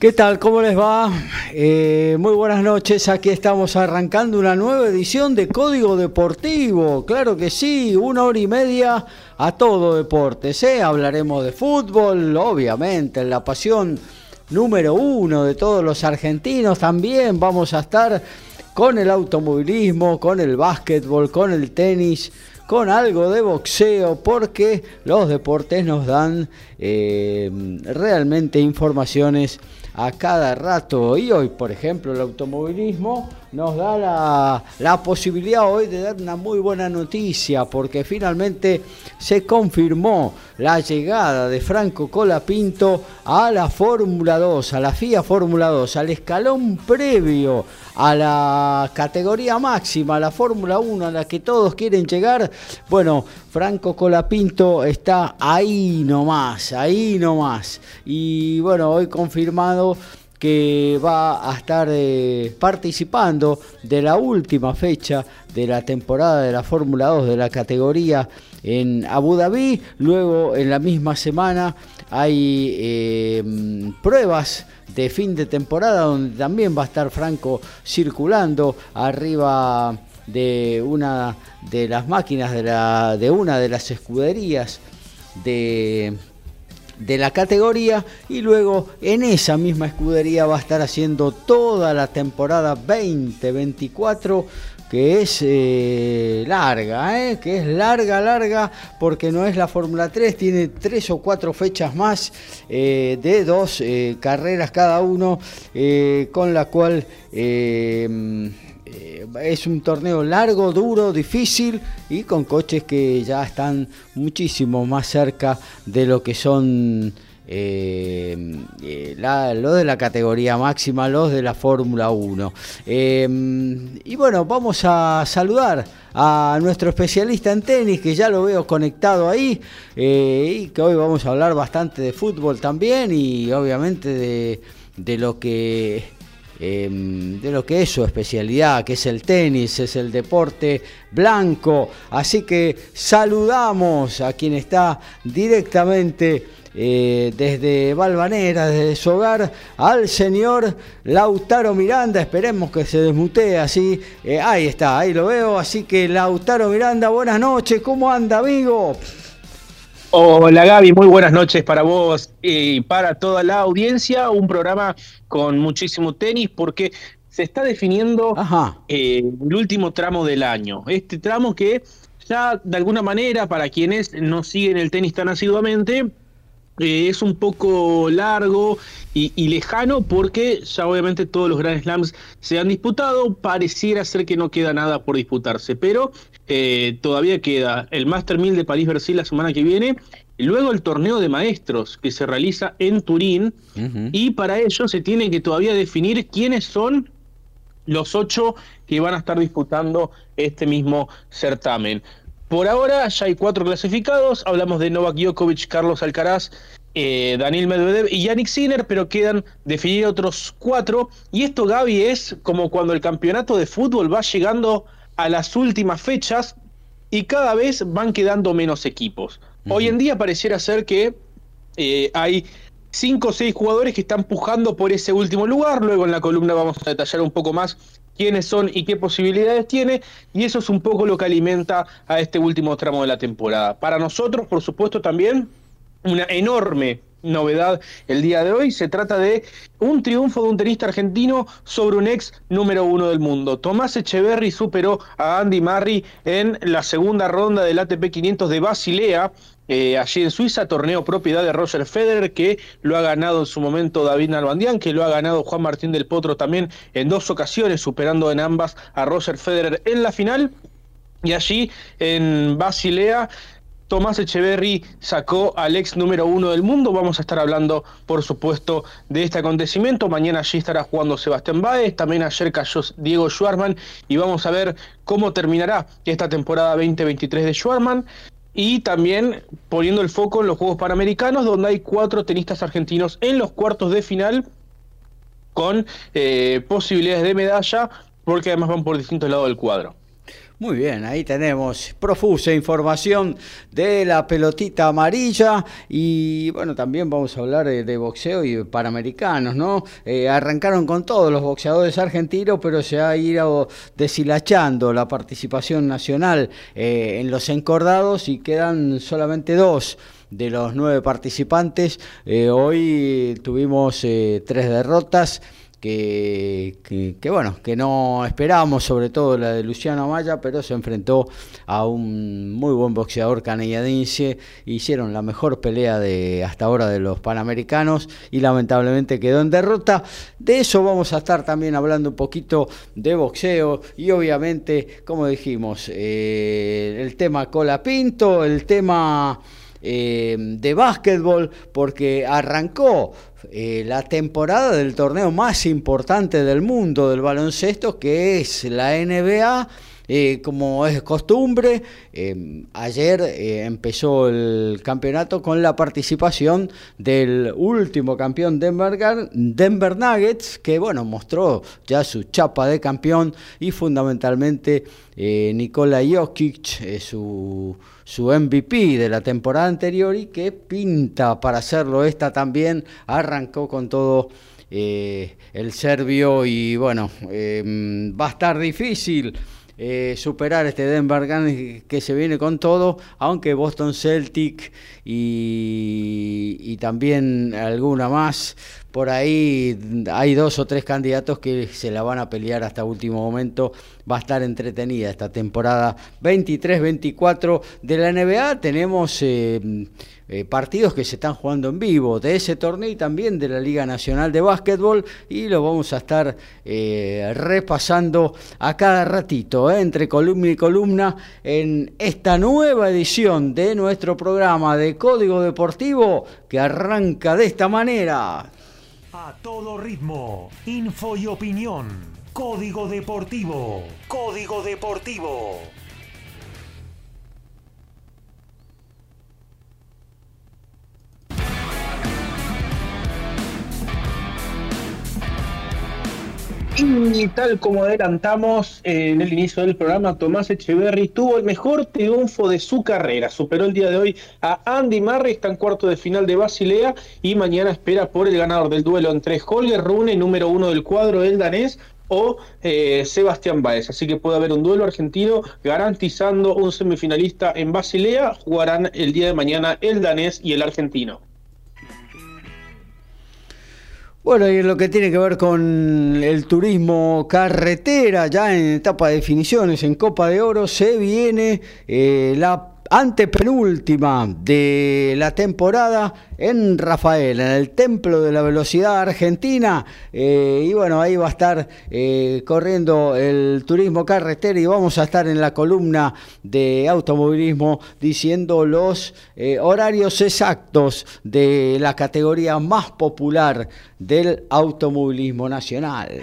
¿Qué tal? ¿Cómo les va? Eh, muy buenas noches. Aquí estamos arrancando una nueva edición de Código Deportivo. Claro que sí, una hora y media a todo deportes. ¿eh? Hablaremos de fútbol, obviamente, la pasión número uno de todos los argentinos. También vamos a estar con el automovilismo, con el básquetbol, con el tenis con algo de boxeo, porque los deportes nos dan eh, realmente informaciones a cada rato. Y hoy, por ejemplo, el automovilismo nos da la, posibilidad hoy de dar una muy buena noticia, porque finalmente se confirmó la llegada de Franco Colapinto a la Fórmula 2, a la FIA Fórmula 2, al escalón previo a la categoría máxima, a la Fórmula 1, a la que todos quieren llegar. Bueno, Franco Colapinto está ahí nomás, ahí nomás. Y bueno, hoy confirmado que va a estar eh, participando de la última fecha de la temporada de la Fórmula 2 de la categoría en Abu Dhabi. Luego, en la misma semana, hay eh, pruebas de fin de temporada donde también va a estar Franco circulando arriba de una de las máquinas de, una de las escuderías de de la categoría y luego en esa misma escudería va a estar haciendo toda la temporada 2024 que es eh, larga, eh, que es larga, larga, porque no es la Fórmula 3, tiene tres o cuatro fechas más eh, de dos carreras cada uno, con la cual es un torneo largo, duro, difícil y con coches que ya están muchísimo más cerca de lo que son eh, eh los de la categoría máxima, los de la Fórmula 1. Em, y bueno, vamos a saludar a nuestro especialista en tenis, que ya lo veo conectado ahí, eh, y que hoy vamos a hablar bastante de fútbol también y obviamente de lo que Em, de lo que es su especialidad, que es el tenis, es el deporte blanco. Así que saludamos a quien está directamente eh, desde Valvanera, desde su hogar, al señor Lautaro Miranda. Esperemos que se desmutee así. Eh, ahí está, ahí lo veo. Así que Lautaro Miranda, buenas noches. ¿Cómo anda, amigo? Hola Gaby, muy buenas noches para vos y para toda la audiencia. Un programa con muchísimo tenis porque se está definiendo eh, el último tramo del año. Este tramo que ya de alguna manera para quienes no siguen el tenis tan asiduamente eh, es un poco largo y, lejano porque ya obviamente todos los Grand Slams se han disputado, pareciera ser que no queda nada por disputarse, pero eh, todavía queda el Master 1000 de París-Bercy la semana que viene, luego el torneo de maestros que se realiza en Turín, y para ello se tiene que todavía definir quiénes son los ocho que van a estar disputando este mismo certamen. Por ahora ya hay cuatro clasificados, hablamos de Novak Djokovic, Carlos Alcaraz, eh, Daniel Medvedev y Yannick Sinner, pero quedan definir otros cuatro. Y esto, Gaby, es como cuando el campeonato de fútbol va llegando a las últimas fechas y cada vez van quedando menos equipos. Hoy en día pareciera ser que eh, hay cinco o seis jugadores que están pujando por ese último lugar. Luego en la columna vamos a detallar un poco más quiénes son y qué posibilidades tiene. Y eso es un poco lo que alimenta a este último tramo de la temporada. Para nosotros, por supuesto, también una enorme novedad el día de hoy. Se trata de un triunfo de un tenista argentino sobre un ex número uno del mundo. Tomás Echeverry superó a Andy Murray en la segunda ronda del ATP 500 de Basilea. Eh, allí en Suiza, torneo propiedad de Roger Federer, que lo ha ganado en su momento David Nalbandián, que lo ha ganado Juan Martín del Potro también en dos ocasiones, superando en ambas a Roger Federer en la final. Y allí en Basilea Tomás Echeverry sacó al ex número uno del mundo. Vamos a estar hablando, por supuesto, de este acontecimiento. Mañana allí estará jugando Sebastián Baez. También ayer cayó Diego Schwarman. Y vamos a ver cómo terminará esta temporada 2023 de Schwarman. Y también poniendo el foco en los Juegos Panamericanos, donde hay cuatro tenistas argentinos en los cuartos de final con eh, posibilidades de medalla, porque además van por distintos lados del cuadro. Muy bien, ahí tenemos profusa información de la pelotita amarilla y bueno, también vamos a hablar de, boxeo y panamericanos, ¿no? Eh, arrancaron con todos los boxeadores argentinos, pero se ha ido deshilachando la participación nacional eh, en los encordados y quedan solamente dos de los nueve participantes. Eh, hoy tuvimos tres derrotas que, bueno, que no esperábamos, sobre todo la de Luciano Amaya, pero se enfrentó a un muy buen boxeador canadiense, hicieron la mejor pelea de hasta ahora de los Panamericanos y lamentablemente quedó en derrota. De eso vamos a estar también hablando un poquito de boxeo y obviamente, como dijimos, eh, el tema Cola Pinto, el tema... Eh, de básquetbol porque arrancó eh, la temporada del torneo más importante del mundo del baloncesto, que es la NBA. Eh, como es costumbre, eh, ayer empezó el campeonato con la participación del último campeón Denver, Denver Nuggets, que bueno, mostró ya su chapa de campeón y fundamentalmente Nikola Jokic, su su MVP de la temporada anterior y que pinta para hacerlo esta también. Arrancó con todo eh, el serbio y bueno, em, va a estar difícil. Eh, superar este Denver Gun que se viene con todo, aunque Boston Celtic y, y también alguna más por ahí hay dos o tres candidatos que se la van a pelear hasta último momento. Va a estar entretenida esta temporada 23-24 de la NBA. Tenemos eh, eh, partidos que se están jugando en vivo de ese torneo y también de la Liga Nacional de Básquetbol y lo vamos a estar eh, repasando a cada ratito, entre columna y columna, en esta nueva edición de nuestro programa de Código Deportivo que arranca de esta manera. A todo ritmo, info y opinión. Código Deportivo. Código Deportivo. Y tal como adelantamos en el inicio del programa, Tomás Echeverry tuvo el mejor triunfo de su carrera. Superó el día de hoy a Andy Murray, está en cuarto de final de Basilea y mañana espera por el ganador del duelo entre Holger Rune, número uno del cuadro del danés, o eh, Sebastián Baez. Así que puede haber un duelo argentino garantizando un semifinalista en Basilea. Jugarán el día de mañana el danés y el argentino. Bueno, y en lo que tiene que ver con el turismo carretera, ya en etapa de definiciones, en Copa de Oro, se viene eh, la antepenúltima de la temporada en Rafael, en el Templo de la Velocidad Argentina. Eh, y bueno, ahí va a estar eh, corriendo el turismo carretera y vamos a estar en la columna de automovilismo diciendo los eh, horarios exactos de la categoría más popular del automovilismo nacional.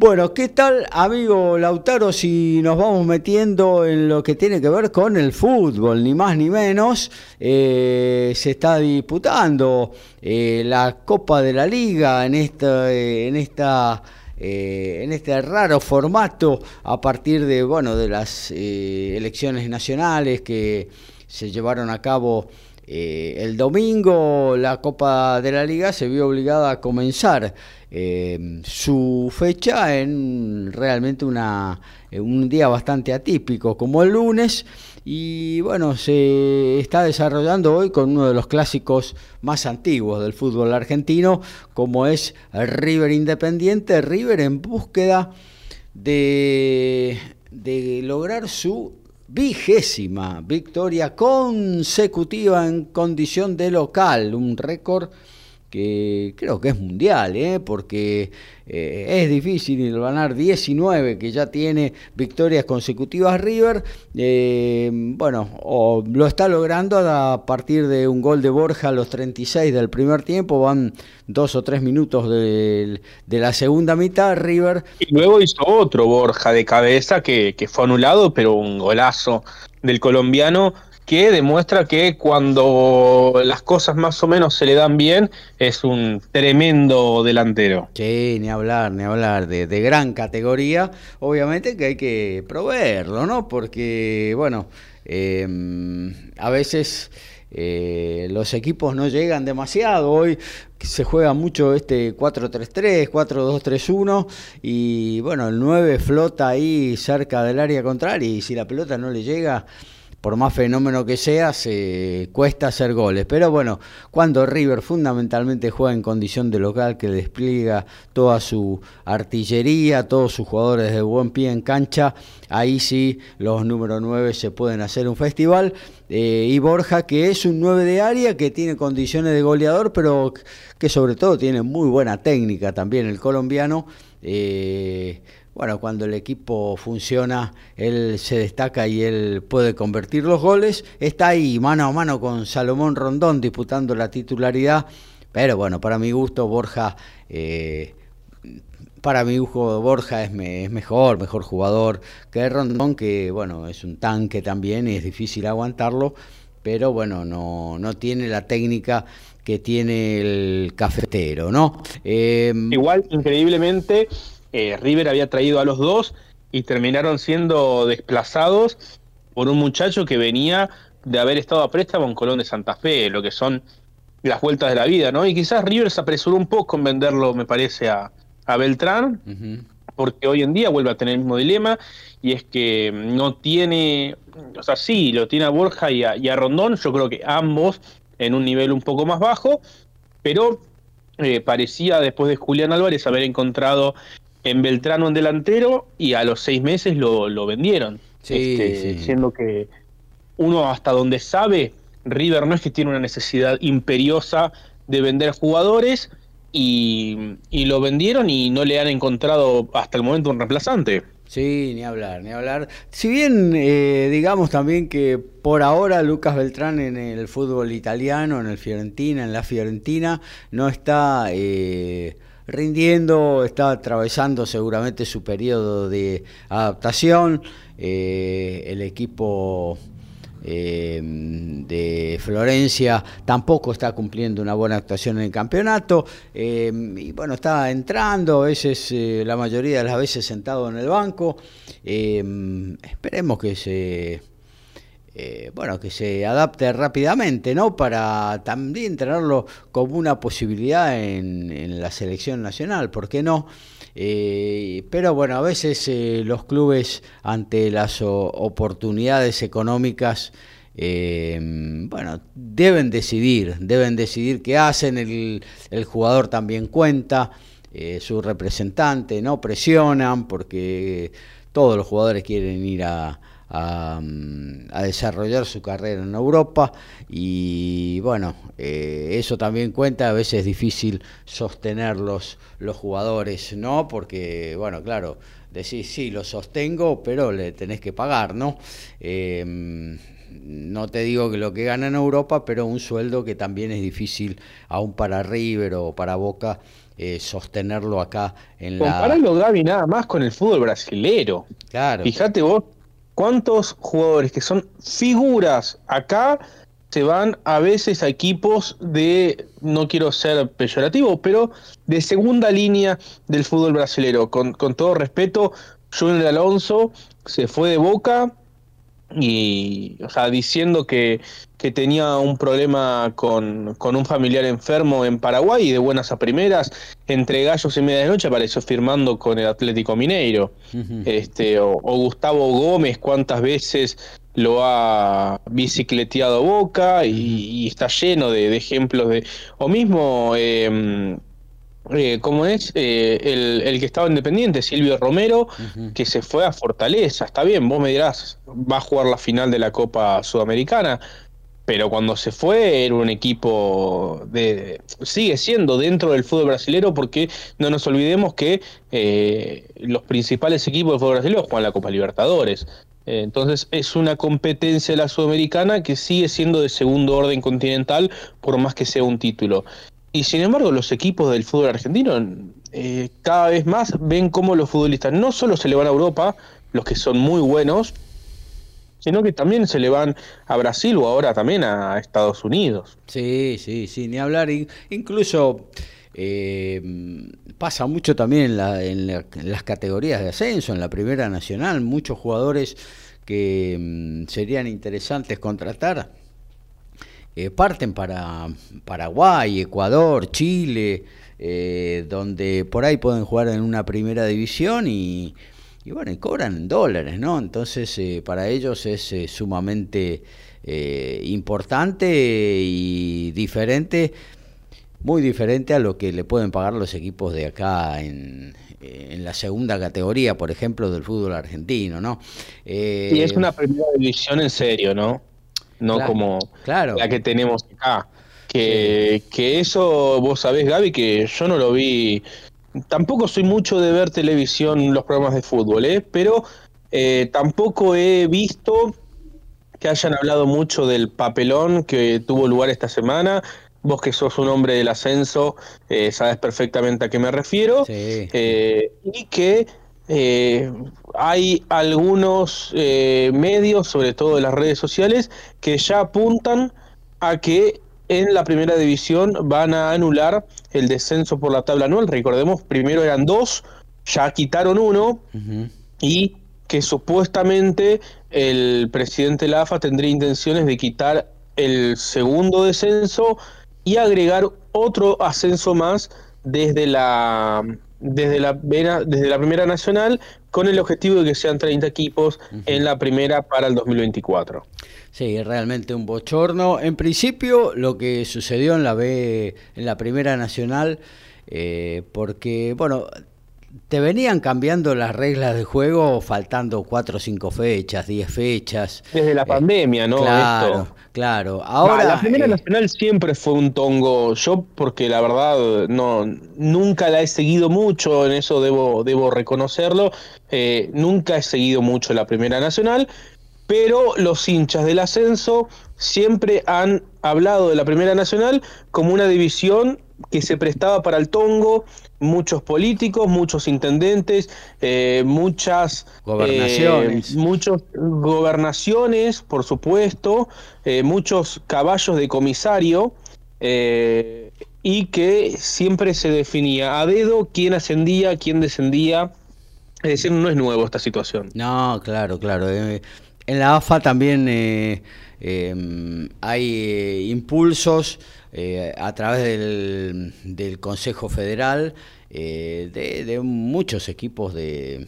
Bueno, ¿qué tal, amigo Lautaro, si nos vamos metiendo en lo que tiene que ver con el fútbol, ni más ni menos? Eh, se está disputando eh, la Copa de la Liga en esta, en esta eh, en este raro formato a partir de bueno de las elecciones nacionales que se llevaron a cabo eh, el domingo la Copa de la Liga se vio obligada a comenzar eh, su fecha en realmente una, un día bastante atípico como el lunes y bueno, se está desarrollando hoy con uno de los clásicos más antiguos del fútbol argentino como es River Independiente, River en búsqueda de, de lograr su vigésima victoria consecutiva en condición de local, un récord que creo que es mundial, ¿eh? porque eh, es difícil ganar 19, que ya tiene victorias consecutivas River, eh, bueno, lo está logrando a partir de un gol de Borja a los 36 del primer tiempo, van dos o tres minutos de, de la segunda mitad, River. Y luego hizo otro Borja de cabeza que, que fue anulado, pero un golazo del colombiano que demuestra que cuando las cosas más o menos se le dan bien, es un tremendo delantero. Sí, ni hablar, ni hablar, de, gran categoría, obviamente que hay que proveerlo, ¿no? Porque, bueno, em, a veces... Eh, los equipos no llegan demasiado. Hoy se juega mucho este 4-3-3, 4-2-3-1 y bueno, el 9 flota ahí cerca del área contraria y si la pelota no le llega, por más fenómeno que sea, se cuesta hacer goles. Pero bueno, cuando River fundamentalmente juega en condición de local, que despliega toda su artillería, todos sus jugadores de buen pie en cancha, ahí sí los número 9 se pueden hacer un festival. Eh, y Borja, que es un 9 de área, que tiene condiciones de goleador, pero que sobre todo tiene muy buena técnica también el colombiano. Eh, bueno, cuando el equipo funciona, él se destaca y él puede convertir los goles. Está ahí mano a mano con Salomón Rondón disputando la titularidad. Pero bueno, para mi gusto, Borja, eh, para mi gusto, Borja es, mejor, mejor jugador que Rondón, que bueno, es un tanque también y es difícil aguantarlo. Pero bueno, no, no tiene la técnica que tiene el cafetero, ¿no? Eh, Igual, increíblemente eh, River había traído a los dos y terminaron siendo desplazados por un muchacho que venía de haber estado a préstamo en Colón de Santa Fe, lo que son las vueltas de la vida, ¿no? Y quizás River se apresuró un poco en venderlo, me parece, a, Beltrán, porque hoy en día vuelve a tener el mismo dilema, y es que no tiene, o sea, sí, lo tiene a Borja y a, y a Rondón, yo creo que ambos en un nivel un poco más bajo, pero eh, parecía después de Julián Álvarez haber encontrado en Beltrano en delantero y a los seis meses lo, vendieron. Este, siendo que uno hasta donde sabe, River no es que tiene una necesidad imperiosa de vender jugadores y, lo vendieron y no le han encontrado hasta el momento un reemplazante. Sí, ni hablar, ni hablar. Si bien eh, digamos también que por ahora Lucas Beltrán en el fútbol italiano, en el Fiorentina, en la Fiorentina, no está... Eh, rindiendo, está atravesando seguramente su periodo de adaptación. Eh, el equipo eh, de Florencia tampoco está cumpliendo una buena actuación en el campeonato. Eh, y bueno, está entrando, a veces, la mayoría de las veces sentado en el banco. esperemos que se eh, bueno, que se adapte rápidamente, ¿no? Para también tenerlo como una posibilidad en, la selección nacional, ¿por qué no? Eh, pero bueno, a veces eh, los clubes ante las oportunidades económicas, bueno, deben decidir, deben decidir qué hacen, el, el jugador también cuenta, su representante, no presionan porque todos los jugadores quieren ir a a, desarrollar su carrera en Europa y bueno, eh, eso también cuenta, a veces es difícil sostener los, los jugadores, ¿no? Porque, bueno, claro, decís, sí, lo sostengo, pero le tenés que pagar, ¿no? Em, no te digo que lo que gana en Europa, pero un sueldo que también es difícil, aún para River o para Boca, eh, sostenerlo acá en la... Comparalo, Gaby, nada más con el fútbol brasilero. Claro. Fíjate vos ¿Cuántos jugadores que son figuras acá se van a veces a equipos de, no quiero ser peyorativo, pero de segunda línea del fútbol brasileño? Con, todo respeto, Junior Alonso se fue de Boca y, o sea, diciendo que, que tenía un problema con, con, un familiar enfermo en Paraguay y de buenas a primeras, entre gallos y media de noche apareció firmando con el Atlético Mineiro. este, o, Gustavo Gómez, cuántas veces lo ha bicicleteado Boca y, está lleno de, ejemplos de... O mismo... Eh, eh, como es eh, el, que estaba independiente, Silvio Romero, que se fue a Fortaleza. Está bien, vos me dirás, va a jugar la final de la Copa Sudamericana, pero cuando se fue era un equipo de. sigue siendo dentro del fútbol brasileño, porque no nos olvidemos que eh, los principales equipos del fútbol brasileño juegan la Copa Libertadores. Entonces es una competencia de la Sudamericana que sigue siendo de segundo orden continental, por más que sea un título. Y sin embargo, los equipos del fútbol argentino eh, cada vez más ven cómo los futbolistas no solo se le van a Europa, los que son muy buenos, sino que también se le van a Brasil o ahora también a Estados Unidos. Sí, sí, sí, ni hablar. Incluso eh, pasa mucho también en, las categorías de ascenso, en la Primera Nacional, muchos jugadores que mm, serían interesantes contratar eh, parten para Paraguay, Ecuador, Chile, eh, donde por ahí pueden jugar en una primera división y, bueno, y cobran en dólares, ¿no? Entonces eh, para ellos es sumamente importante y diferente, muy diferente a lo que le pueden pagar los equipos de acá en, en la segunda categoría, por ejemplo, del fútbol argentino, ¿no? y es una primera división en serio, ¿no? No como la que tenemos acá. Que, que eso, vos sabés, Gaby, que yo no lo vi. Tampoco soy mucho de ver televisión, los programas de fútbol, ¿eh? pero eh, tampoco he visto que hayan hablado mucho del papelón que tuvo lugar esta semana. Vos que sos un hombre del ascenso, eh, sabes perfectamente a qué me refiero. Eh, y que eh, hay algunos eh, medios, sobre todo de las redes sociales, que ya apuntan a que en la primera división van a anular el descenso por la tabla anual. Recordemos, primero eran dos, ya quitaron uno y que supuestamente el presidente de la AFA tendría intenciones de quitar el segundo descenso y agregar otro ascenso más desde la desde la, desde la Primera Nacional con el objetivo de que sean 30 equipos en la primera para el 2024. Sí, realmente un bochorno. En principio, lo que sucedió en la B, en la Primera Nacional, eh, porque, bueno, te venían cambiando las reglas de juego faltando cuatro o cinco fechas, diez fechas. Desde la eh, pandemia, ¿no? Claro, claro. Ahora, la Primera eh, Nacional siempre fue un tongo. Yo, porque la verdad, no, nunca la he seguido mucho, en eso debo, debo reconocerlo. Eh, nunca he seguido mucho la Primera Nacional, pero los hinchas del ascenso siempre han hablado de la Primera Nacional como una división que se prestaba para el tongo, muchos políticos, muchos intendentes, eh, muchas gobernaciones, eh, muchos gobernaciones, por supuesto, eh, muchos caballos de comisario y que siempre se definía a dedo quién ascendía, quién descendía. Es decir, no es nuevo esta situación. No, claro, claro. en la AFA también hay impulsos eh, a través del, Consejo Federal eh, de, muchos equipos de,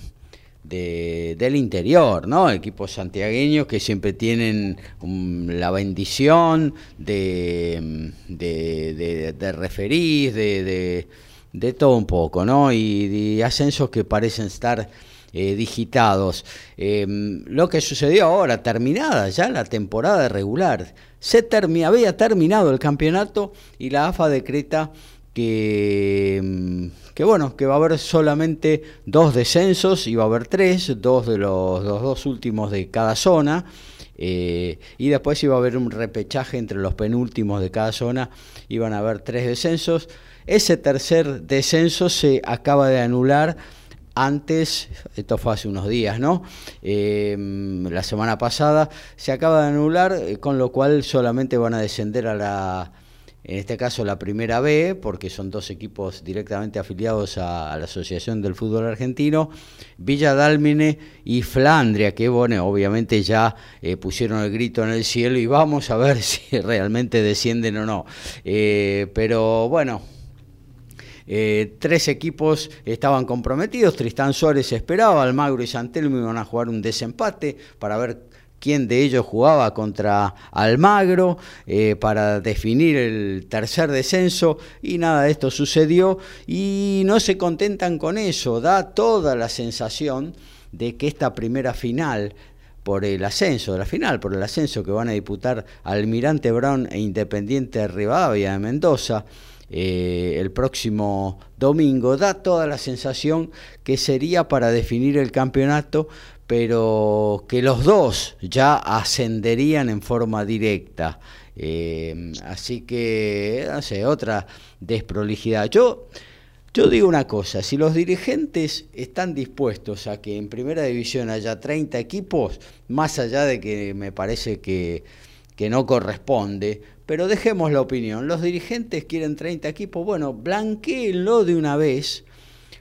del interior, ¿no? Equipos santiagueños que siempre tienen la bendición de, de, de referís, de, todo un poco, ¿no? Y, ascensos que parecen estar eh, digitados. lo que sucedió ahora, terminada ya la temporada regular, se había terminado el campeonato y la AFA decreta que, mm, que, bueno, que va a haber solamente dos descensos y va a haber tres, dos de los, dos últimos de cada zona. Eh, y después iba a haber un repechaje entre los penúltimos de cada zona, iban a haber tres descensos. Ese tercer descenso se acaba de anular antes, esto fue hace unos días, ¿no? Em, la semana pasada se acaba de anular, eh, con lo cual solamente van a descender a la en este caso la primera B, porque son dos equipos directamente afiliados a, la Asociación del Fútbol Argentino, Villa Dálmine y Flandria, que bueno, obviamente ya eh, pusieron el grito en el cielo y vamos a ver si realmente descienden o no. Eh, pero bueno, eh, tres equipos estaban comprometidos, Tristán Suárez esperaba, Almagro y Santelmo iban a jugar un desempate para ver quién de ellos jugaba contra Almagro eh, para definir el tercer descenso y nada de esto sucedió y no se contentan con eso, da toda la sensación de que esta primera final por el ascenso, la final, por el ascenso que van a disputar Almirante Brown e Independiente Rivadavia de Mendoza, eh, el próximo domingo, da toda la sensación que sería para definir el campeonato, pero que los dos ya ascenderían en forma directa. Eh, así que, no sé, otra desprolijidad. Yo, yo digo una cosa, si los dirigentes están dispuestos a que en primera división haya 30 equipos, más allá de que me parece que, que no corresponde, pero dejemos la opinión, los dirigentes quieren 30 equipos, bueno, blanqueenlo de una vez.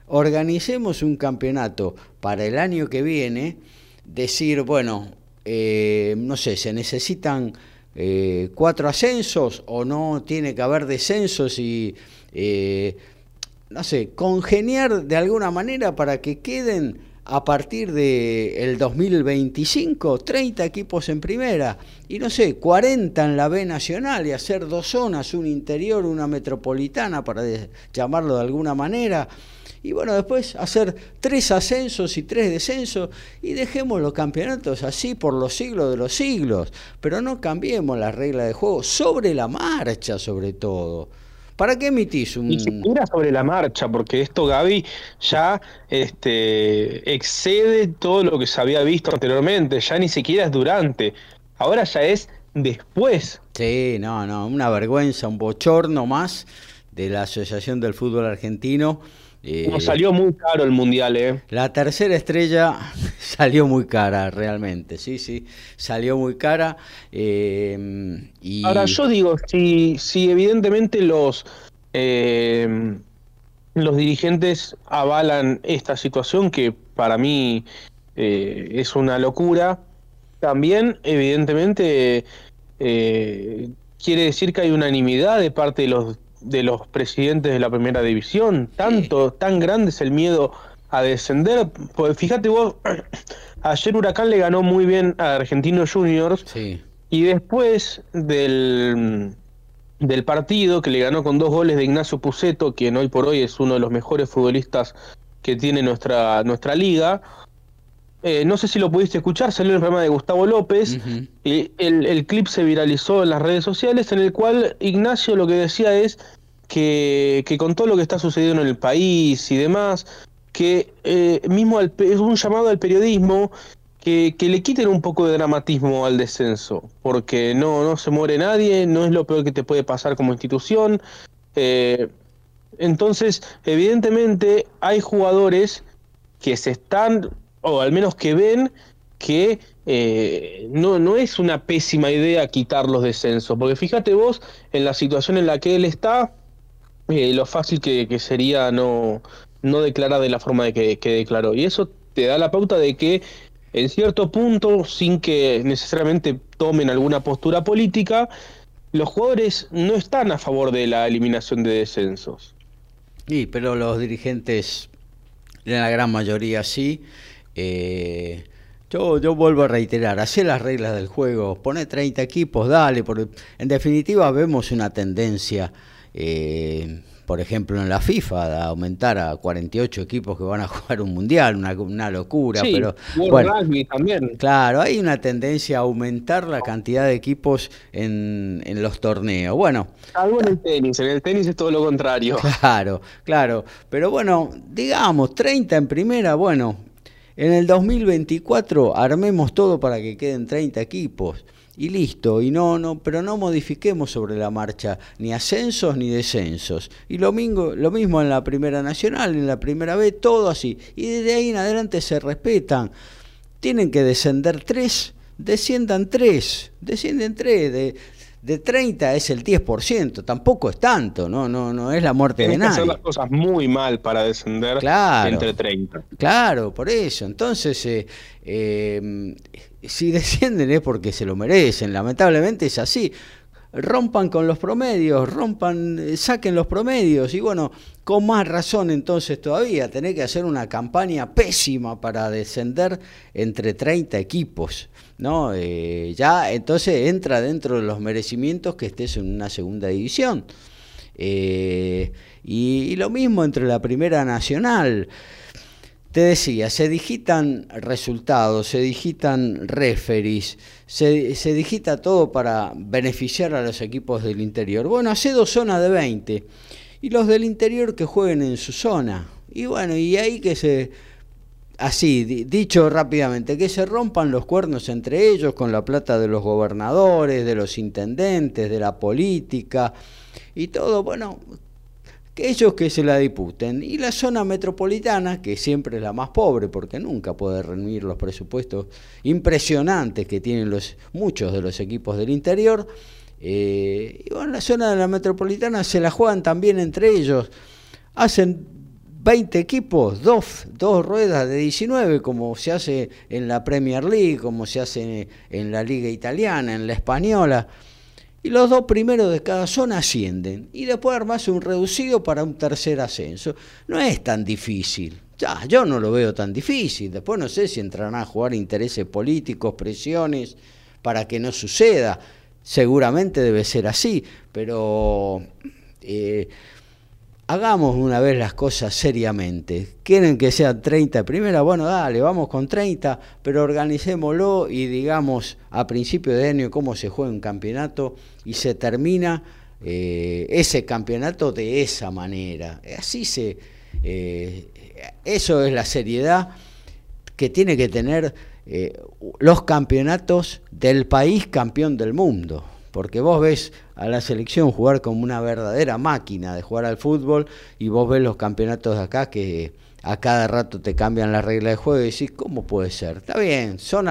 Organicemos un campeonato para el año que viene, decir, bueno, eh, no sé, se necesitan eh, cuatro ascensos o no tiene que haber descensos y, eh, no sé, congeniar de alguna manera para que queden a partir del el 2025 30 equipos en primera y no sé, 40 en la B nacional y hacer dos zonas, un interior, una metropolitana, para llamarlo de alguna manera y bueno, después hacer tres ascensos y tres descensos y dejemos los campeonatos así por los siglos de los siglos, pero no cambiemos las reglas de juego sobre la marcha sobre todo. ¿Para qué emitís un...? Ni siquiera sobre la marcha, porque esto, Gaby, ya este, excede todo lo que se había visto anteriormente, ya ni siquiera es durante, ahora ya es después. Sí, no, no, una vergüenza, un bochorno más de la Asociación del Fútbol Argentino nos salió muy caro el mundial, ¿eh? La tercera estrella salió muy cara, realmente, sí, sí, salió muy cara. Eh, y... Ahora, yo digo, si, si evidentemente los, eh, los dirigentes avalan esta situación, que para mí eh, es una locura, también, evidentemente, quiere decir que hay unanimidad de parte de los de los presidentes de la primera división. Tanto, tan grande es el miedo a descender. Pues fíjate vos, ayer Huracán le ganó muy bien a Argentinos Juniors. Y después del, del partido, que le ganó con dos goles de Ignacio Puceto, quien hoy por hoy es uno de los mejores futbolistas que tiene nuestra, nuestra liga, eh, no sé si lo pudiste escuchar, salió el programa de Gustavo López, y el, clip se viralizó en las redes sociales, en el cual Ignacio lo que decía es que, con todo lo que está sucediendo en el país y demás, que eh, mismo es un llamado al periodismo que, le quiten un poco de dramatismo al descenso, porque no, no se muere nadie, no es lo peor que te puede pasar como institución. Eh, entonces, evidentemente, hay jugadores que se están o al menos que ven que eh, no, no es una pésima idea quitar los descensos, porque fíjate vos en la situación en la que él está, eh, lo fácil que, sería no, no declarar de la forma de que, que, declaró. Y eso te da la pauta de que en cierto punto, sin que necesariamente tomen alguna postura política, los jugadores no están a favor de la eliminación de descensos. Sí, pero los dirigentes, en la gran mayoría sí, eh, yo, yo vuelvo a reiterar, hacer las reglas del juego, pone 30 equipos, dale, porque en definitiva vemos una tendencia, eh, por ejemplo en la FIFA, de aumentar a 48 equipos que van a jugar un mundial, una, locura. pero bueno, también. Claro, hay una tendencia a aumentar la cantidad de equipos en, en los torneos. Bueno. Algo en el tenis, en el tenis es todo lo contrario. Claro, claro. Pero bueno, digamos, 30 en primera, bueno, en el 2024 armemos todo para que queden 30 equipos y listo, y no, no, pero no modifiquemos sobre la marcha ni ascensos ni descensos. Y lo mismo, lo mismo en la Primera Nacional, en la Primera B, todo así. Y desde ahí en adelante se respetan. Tienen que descender tres, desciendan tres, descienden tres. De 30 es el 10%, tampoco es tanto, no no no es la muerte de nadie. hacer las cosas muy mal para descender entre 30. Claro, por eso. Entonces, eh, eh, si descienden es porque se lo merecen, lamentablemente es así rompan con los promedios, rompan, eh, saquen los promedios y bueno, con más razón entonces todavía, tener que hacer una campaña pésima para descender entre 30 equipos, ¿no? Eh, ya entonces entra dentro de los merecimientos que estés en una segunda división. Eh, y, lo mismo entre la primera nacional. Te decía, se digitan resultados, se digitan referees, se, se, digita todo para beneficiar a los equipos del interior. Bueno, hace dos zonas de 20 y los del interior que jueguen en su zona. Y bueno, y ahí que se, así, dicho rápidamente, que se rompan los cuernos entre ellos con la plata de los gobernadores, de los intendentes, de la política y todo, bueno, ellos que se la disputen. Y la zona metropolitana, que siempre es la más pobre, porque nunca puede reunir los presupuestos impresionantes que tienen los, muchos de los equipos del interior, eh, y bueno, la zona de la metropolitana se la juegan también entre ellos. Hacen 20 equipos, dos, dos ruedas de 19, como se hace en la Premier League, como se hace en la Liga Italiana, en la Española y los dos primeros de cada zona ascienden y después armarse un reducido para un tercer ascenso. No es tan difícil. Ya, yo no lo veo tan difícil. Después no sé si entrarán a jugar intereses políticos, presiones, para que no suceda. Seguramente debe ser así, pero eh, hagamos una vez las cosas seriamente. ¿Quieren que sean 30 primera? Bueno, dale, vamos con 30, pero organicémoslo y digamos a principio de año cómo se juega un campeonato y se termina eh, ese campeonato de esa manera. Así se... Eh, eso es la seriedad que tiene que tener eh, los campeonatos del país campeón del mundo porque vos ves a la selección jugar como una verdadera máquina de jugar al fútbol y vos ves los campeonatos de acá que a cada rato te cambian las reglas de juego y decís, ¿cómo puede ser? Está bien, son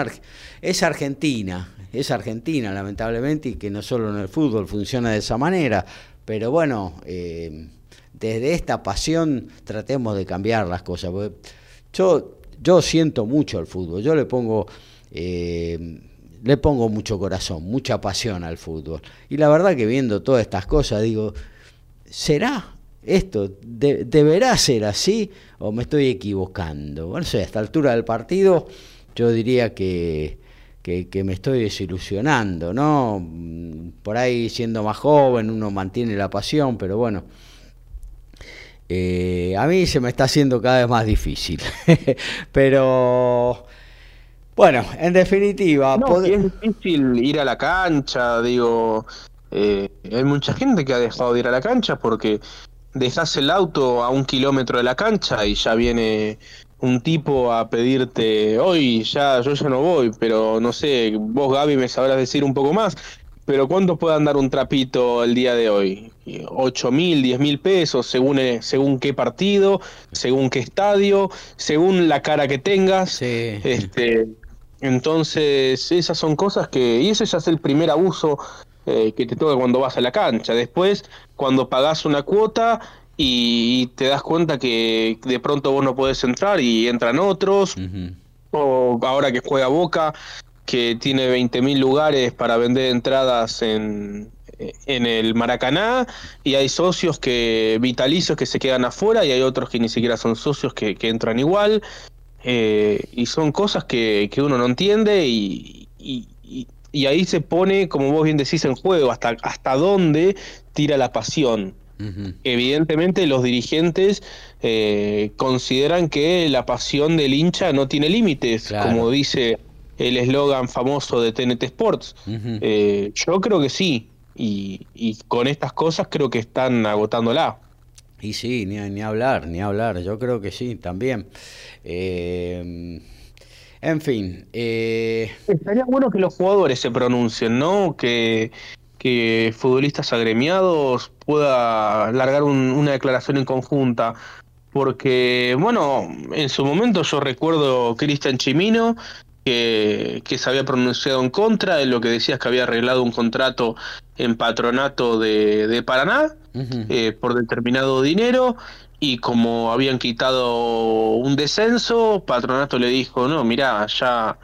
es Argentina, es Argentina lamentablemente y que no solo en el fútbol funciona de esa manera, pero bueno, eh, desde esta pasión tratemos de cambiar las cosas. Yo, yo siento mucho el fútbol, yo le pongo... Eh, le pongo mucho corazón, mucha pasión al fútbol. Y la verdad que viendo todas estas cosas digo, ¿será esto? ¿Deberá ser así o me estoy equivocando? Bueno, sé, a esta altura del partido yo diría que, que, me estoy desilusionando, ¿no? Por ahí siendo más joven uno mantiene la pasión, pero bueno. Eh, a mí se me está haciendo cada vez más difícil. pero bueno, en definitiva... Es difícil ir a la cancha, digo... Eh, hay mucha gente que ha dejado de ir a la cancha porque dejas el auto a un kilómetro de la cancha y ya viene un tipo a pedirte, hoy ya, yo ya no voy, pero no sé, vos Gaby me sabrás decir un poco más, pero ¿cuánto puede andar un trapito el día de hoy? ¿8 mil, 10 mil pesos según, eh, según qué partido, según qué estadio, según la cara que tengas? Sí. Este, entonces, esas son cosas que. Y ese ya es el primer abuso eh, que te toca cuando vas a la cancha. Después, cuando pagás una cuota y te das cuenta que de pronto vos no podés entrar y entran otros. O ahora que juega Boca, que tiene 20.000 lugares para vender entradas en, en el Maracaná y hay socios que vitalicios que se quedan afuera y hay otros que ni siquiera son socios que, que entran igual. Eh, y son cosas que, que, uno no entiende y, y, y, ahí se pone, como vos bien decís, en juego, hasta, hasta dónde tira la pasión. Evidentemente los dirigentes eh, consideran que la pasión del hincha no tiene límites, como dice el eslogan famoso de TNT Sports. Eh, yo creo que sí, y, y con estas cosas creo que están agotándola. Y sí, ni, ni hablar, ni hablar, yo creo que sí, también. Eh, en fin. Eh... Estaría bueno que los jugadores se pronuncien, ¿no? Que, que futbolistas agremiados pueda largar una declaración en conjunta. Porque, bueno, en su momento yo recuerdo Cristian Chimino, que, que, se había pronunciado en contra, de lo que decías que había arreglado un contrato en patronato de, Paraná eh, por determinado dinero y como habían quitado un descenso, patronato le dijo, no, mira, ya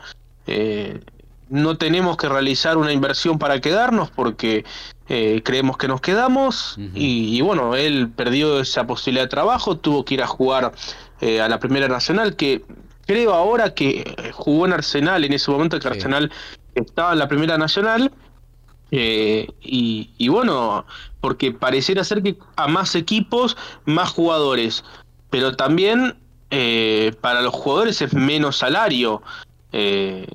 eh, no tenemos que realizar una inversión para quedarnos porque eh, creemos que nos quedamos y, bueno, él perdió esa posibilidad de trabajo, tuvo que ir a jugar a la Primera Nacional, que creo ahora que jugó en Arsenal, en ese momento que Arsenal estaba en la Primera Nacional, eh, y, bueno, porque pareciera ser que a más equipos, más jugadores, pero también eh, para los jugadores es menos salario. Eh,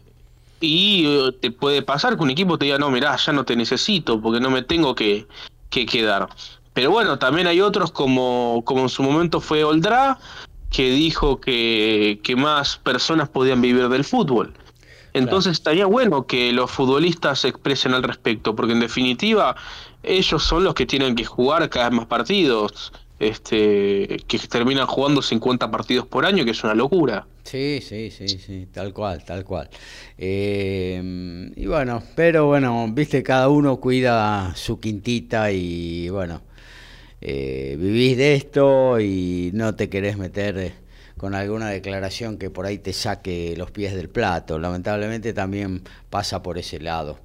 y te puede pasar que un equipo te diga, no, mirá, ya no te necesito porque no me tengo que, quedar. Pero bueno, también hay otros como, como en su momento fue Oldra, que dijo que, que más personas podían vivir del fútbol. Entonces estaría bueno que los futbolistas se expresen al respecto, porque en definitiva ellos son los que tienen que jugar cada vez más partidos, este, que terminan jugando 50 partidos por año, que es una locura. Sí, sí, sí, sí, tal cual, tal cual. Eh, y bueno, pero bueno, viste, cada uno cuida su quintita y bueno, eh, vivís de esto y no te querés meter con alguna declaración que por ahí te saque los pies del plato. Lamentablemente también pasa por ese lado.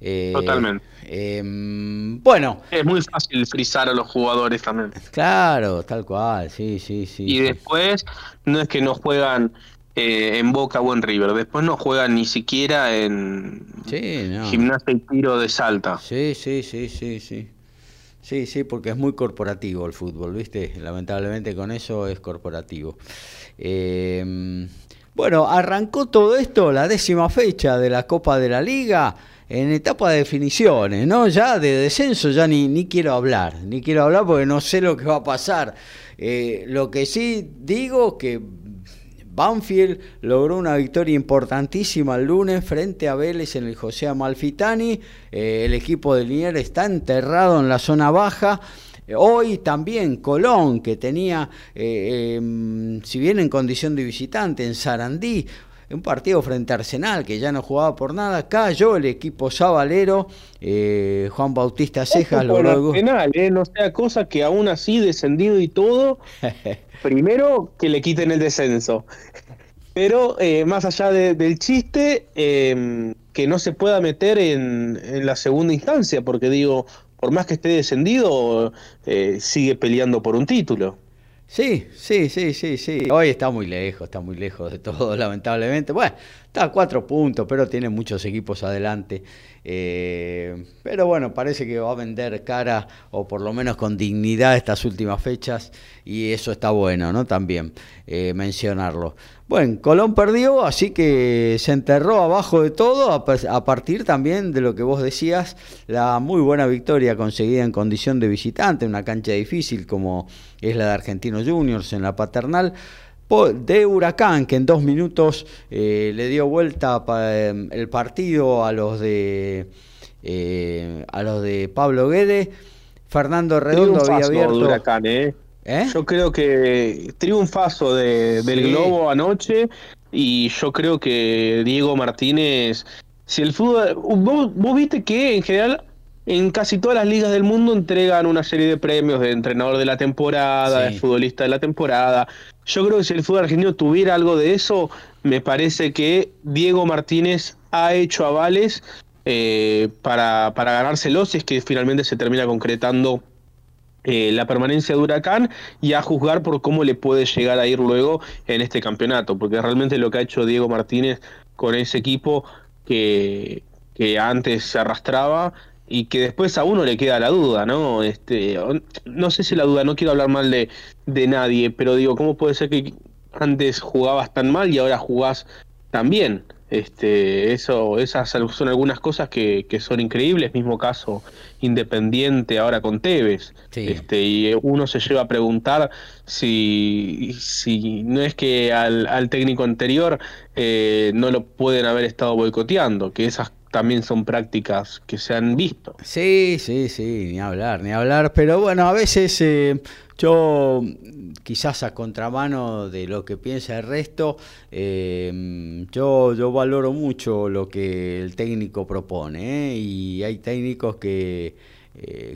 Eh, Totalmente. Em, bueno. Es muy fácil frizar a los jugadores también. Claro, tal cual, sí, sí, sí. Y después no es que no juegan eh, en Boca o en River, después no juegan ni siquiera en gimnasia y tiro de Salta. Sí, sí, sí, sí, sí. Sí, sí, porque es muy corporativo el fútbol, ¿viste? Lamentablemente con eso es corporativo. Em, bueno, arrancó todo esto, la décima fecha de la Copa de la Liga, en etapa de definiciones, ¿no? Ya de descenso ya ni, ni quiero hablar, ni quiero hablar porque no sé lo que va a pasar. Eh, lo que sí digo que Banfield logró una victoria importantísima el lunes frente a Vélez en el José Amalfitani. Eh, el equipo de Liniers está enterrado en la zona baja. Eh, hoy también Colón, que tenía, em, si bien en condición de visitante en Sarandí, un partido frente a Arsenal que ya no jugaba por nada, cayó el equipo sabalero, Juan Bautista Cejas logró... Arsenal, no sea cosa que aún así descendido y todo, primero que le quiten el descenso. Pero eh, más allá del chiste, em, que no se pueda meter en, la segunda instancia, porque digo, por más que esté descendido, eh, sigue peleando por un título. Sí, sí, sí, sí, sí. Hoy está muy lejos, está muy lejos de todo, lamentablemente. Bueno, está a cuatro puntos, pero tiene muchos equipos adelante. Eh, pero bueno, parece que va a vender cara, o por lo menos con dignidad, estas últimas fechas, y eso está bueno, ¿no? También eh, mencionarlo. Bueno, Colón perdió, así que se enterró abajo de todo, a, partir también de lo que vos decías, la muy buena victoria conseguida en condición de visitante, una cancha difícil como es la de Argentinos Juniors en la paternal de Huracán, que en dos minutos eh, le dio vuelta em, el partido a los de eh, a los de Pablo Guede. Fernando Redondo había abierto. Huracán, ¿eh? ¿Eh? Yo creo que triunfazo de, del Globo anoche y yo creo que Diego Martínez, si el fútbol, vos, vos viste que en general en casi todas las ligas del mundo entregan una serie de premios de entrenador de la temporada, de futbolista de la temporada. Yo creo que si el fútbol argentino tuviera algo de eso, me parece que Diego Martínez ha hecho avales eh, para, para ganárselos si es que finalmente se termina concretando eh, la permanencia de Huracán y a juzgar por cómo le puede llegar a ir luego en este campeonato, porque realmente lo que ha hecho Diego Martínez con ese equipo que, que antes se arrastraba y que después a uno le queda la duda, ¿no? Este, no sé si la duda, no quiero hablar mal de, de nadie, pero digo, ¿cómo puede ser que antes jugabas tan mal y ahora jugás tan bien? Este, eso, esas son algunas cosas que, que son increíbles, mismo caso Independiente ahora con Tevez. Este, y uno se lleva a preguntar si, si no es que al, al técnico anterior eh, no lo pueden haber estado boicoteando, que esas también son prácticas que se han visto. Sí, sí, sí, ni hablar, ni hablar, pero bueno, a veces eh, yo quizás a contramano de lo que piensa el resto, eh, yo, yo valoro mucho lo que el técnico propone ¿eh? y hay técnicos que,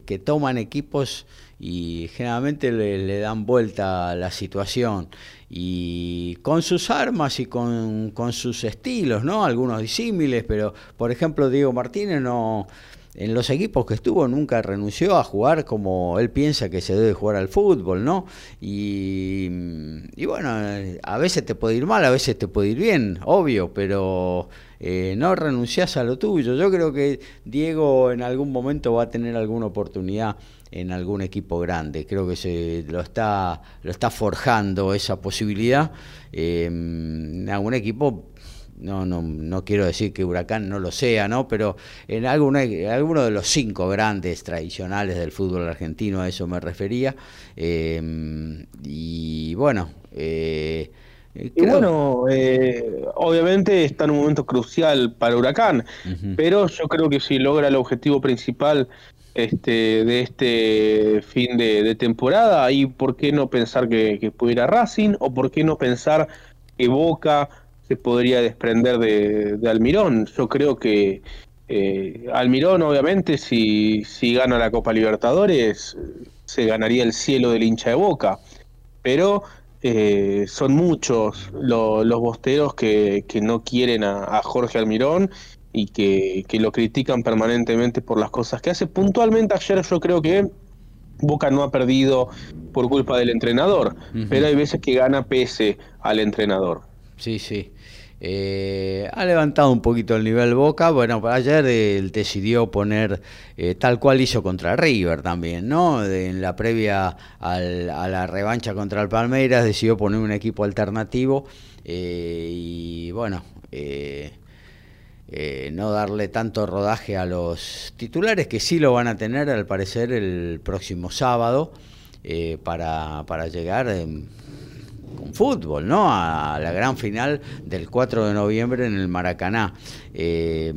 que toman equipos y generalmente le, dan vuelta a la situación y con sus armas y con, con, sus estilos, ¿no? Algunos disímiles, pero por ejemplo Diego Martínez no en los equipos que estuvo nunca renunció a jugar como él piensa que se debe jugar al fútbol, ¿no? Y, y bueno, a veces te puede ir mal, a veces te puede ir bien, obvio, pero eh, no renunciás a lo tuyo. Yo creo que Diego en algún momento va a tener alguna oportunidad en algún equipo grande. Creo que se lo está, lo está forjando esa posibilidad. Eh, algún equipo, no, no, no quiero decir que Huracán no lo sea, ¿no? pero en alguno, alguno de los cinco grandes tradicionales del fútbol argentino, a eso me refería. Eh, y bueno, eh, y bueno, obviamente está en un momento crucial para Huracán, pero yo creo que si logra el objetivo principal este, de este fin de, temporada. Y por qué no pensar que, que, pudiera Racing, o por qué no pensar que Boca se podría desprender de, Almirón. Yo creo que eh, Almirón, obviamente, si, si gana la Copa Libertadores, se ganaría el cielo del hincha de Boca. Pero eh, son muchos los bosteros que, que no quieren a, a Jorge Almirón y que, lo critican permanentemente por las cosas que hace. Puntualmente ayer yo creo que Boca no ha perdido por culpa del entrenador, pero hay veces que gana pese al entrenador. Sí, sí. Eh, ha levantado un poquito el nivel Boca. Bueno, ayer él decidió poner eh, tal cual hizo contra River también, ¿no? en la previa a la revancha contra el Palmeiras decidió poner un equipo alternativo eh, y bueno, eh, no darle tanto rodaje a los titulares, que sí lo van a tener al parecer el próximo sábado, eh, para, para, llegar con fútbol, ¿no? A la gran final del 4 de noviembre en el Maracaná. Eh,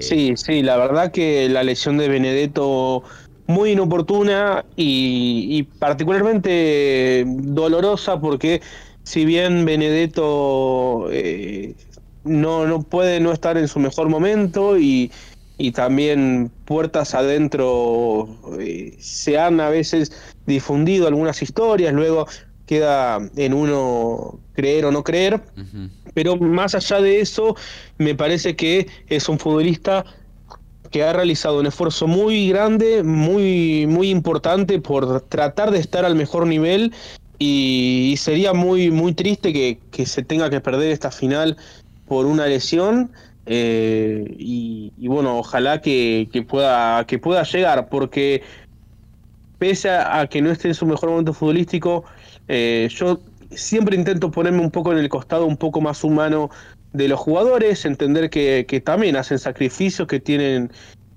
sí, sí, la verdad que la lesión de Benedetto muy inoportuna y, y particularmente dolorosa porque si bien Benedetto no, no puede no estar en su mejor momento y, también puertas adentro eh, se han a veces difundido algunas historias, luego queda en uno creer o no creer, pero más allá de eso, me parece que es un futbolista que ha realizado un esfuerzo muy grande, muy, muy importante por tratar de estar al mejor nivel. Y, sería muy, muy triste que, que se tenga que perder esta final por una lesión. Eh, y, bueno, ojalá que, pueda, que pueda llegar, porque pese a, que no esté en su mejor momento futbolístico, eh, yo siempre intento ponerme un poco en el costado un poco más humano de los jugadores, entender que, también hacen sacrificios, que tienen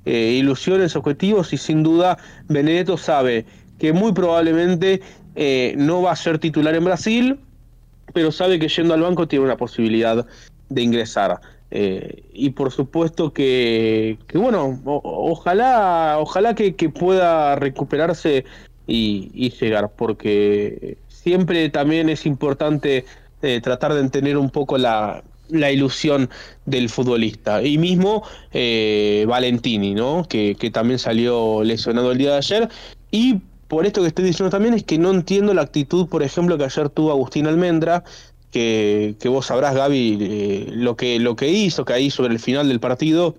eh, ilusiones, objetivos y sin duda Benedetto sabe que muy probablemente no va a ser titular en Brasil, pero sabe que yendo al banco tiene una posibilidad de ingresar. Eh, y por supuesto que, bueno, ojalá, ojalá que, pueda recuperarse y, llegar, porque siempre también es importante eh, tratar de entender un poco la, la ilusión del futbolista. Y mismo eh, Valentini, ¿no? Que, que también salió lesionado el día de ayer. Y por esto que estoy diciendo también es que no entiendo la actitud, por ejemplo, que ayer tuvo Agustín Almendra, que, vos sabrás, Gaby, eh, lo, que, lo que hizo, que ahí sobre el final del partido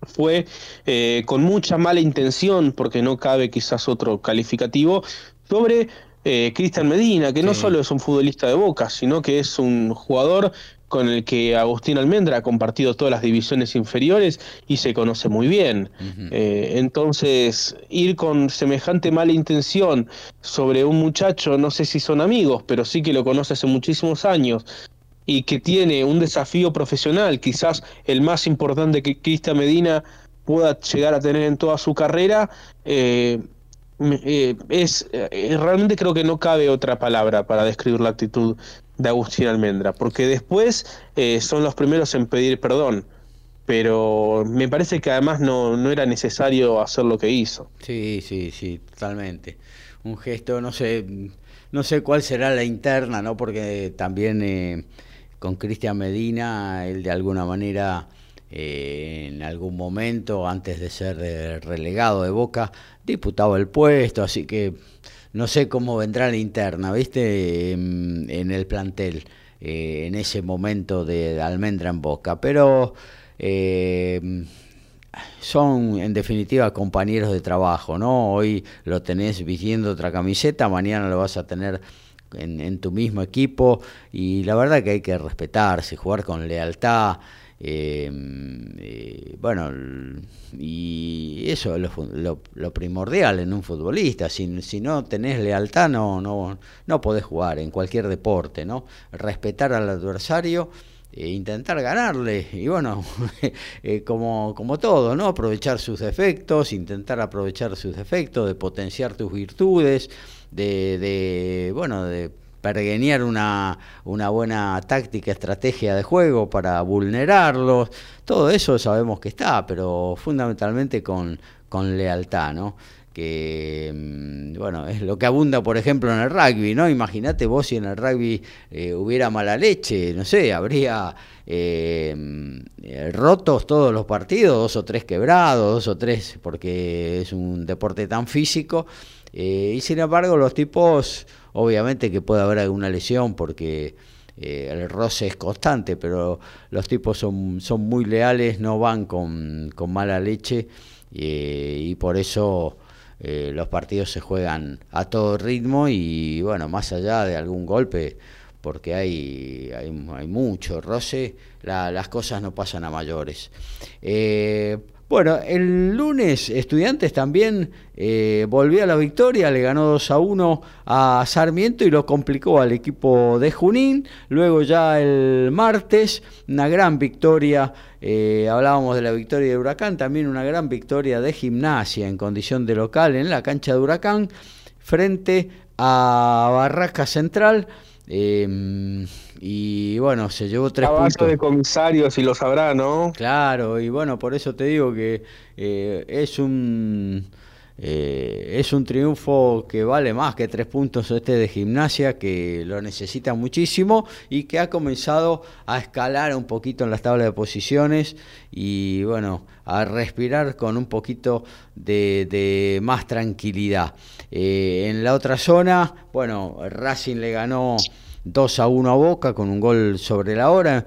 fue con mucha mala intención, porque no cabe quizás otro calificativo, sobre eh, Cristian Medina, que no solo es un futbolista de Boca, sino que es un jugador con el que Agustín Almendra ha compartido todas las divisiones inferiores y se conoce muy bien. Eh, entonces, ir con semejante mala intención sobre un muchacho, no sé si son amigos, pero sí que lo conoce hace muchísimos años y que tiene un desafío profesional, quizás el más importante que Cristian Medina pueda llegar a tener en toda su carrera, eh, eh, es realmente creo que no cabe otra palabra para describir la actitud de Agustín Almendra, porque después eh, son los primeros en pedir perdón. pero me parece que además no, no era necesario hacer lo que hizo. Sí, sí, sí, totalmente. Un gesto, no sé, no sé cuál será la interna, ¿no? Porque también eh, con Cristian Medina, él de alguna manera eh, en algún momento, antes de ser eh, relegado de Boca, disputaba el puesto, así que no sé cómo vendrá la interna, ¿viste? En, el plantel, eh, en ese momento de almendra en boca. Pero son, en definitiva, compañeros de trabajo, ¿no? Hoy lo tenés vistiendo otra camiseta, mañana lo vas a tener en, en tu mismo equipo y la verdad que hay que respetarse, jugar con lealtad. Em, eh, bueno, y eso es lo, primordial en un futbolista. Si, si, no tenés lealtad, no, no, no podés jugar en cualquier deporte, ¿no? Respetar al adversario. E intentar ganarle y bueno eh, como, como todo no aprovechar sus defectos intentar aprovechar sus defectos de potenciar tus virtudes de, de bueno de pergueñar una, una buena táctica, estrategia de juego para vulnerarlos, todo eso sabemos que está, pero fundamentalmente con, con lealtad, ¿no? que mm, bueno, es lo que abunda por ejemplo en el rugby, ¿no? Imagínate vos si en el rugby eh, hubiera mala leche, no sé, habría eh, mm, rotos todos los partidos, dos o tres quebrados, dos o tres, porque es un deporte tan físico, eh, y sin embargo los tipos Obviamente que puede haber alguna lesión porque eh, el roce es constante, pero los tipos son, son muy leales, no van con, mala leche eh, y por eso eh, los partidos se juegan a todo ritmo y bueno, más allá de algún golpe, porque hay, hay, mucho roce, las cosas no pasan a mayores. Bueno, el lunes Estudiantes también eh, volvió a la victoria, le ganó 2 a 1 a Sarmiento y lo complicó al equipo de Junín. Luego ya el martes, una gran victoria, eh, hablábamos de la victoria de Huracán, también una gran victoria de gimnasia en condición de local en la cancha de Huracán frente a Barraca Central. Eh, y bueno, se llevó tres puntos. de comisarios y lo sabrá, ¿no? Claro, y bueno, por eso te digo que eh, es un eh, es un triunfo que vale más que tres puntos este de gimnasia, que lo necesita muchísimo y que ha comenzado a escalar un poquito en las tablas de posiciones y bueno, a respirar con un poquito de, más tranquilidad. Eh, en la otra zona, bueno, Racing le ganó 2 a 1 a Boca con un gol sobre la hora.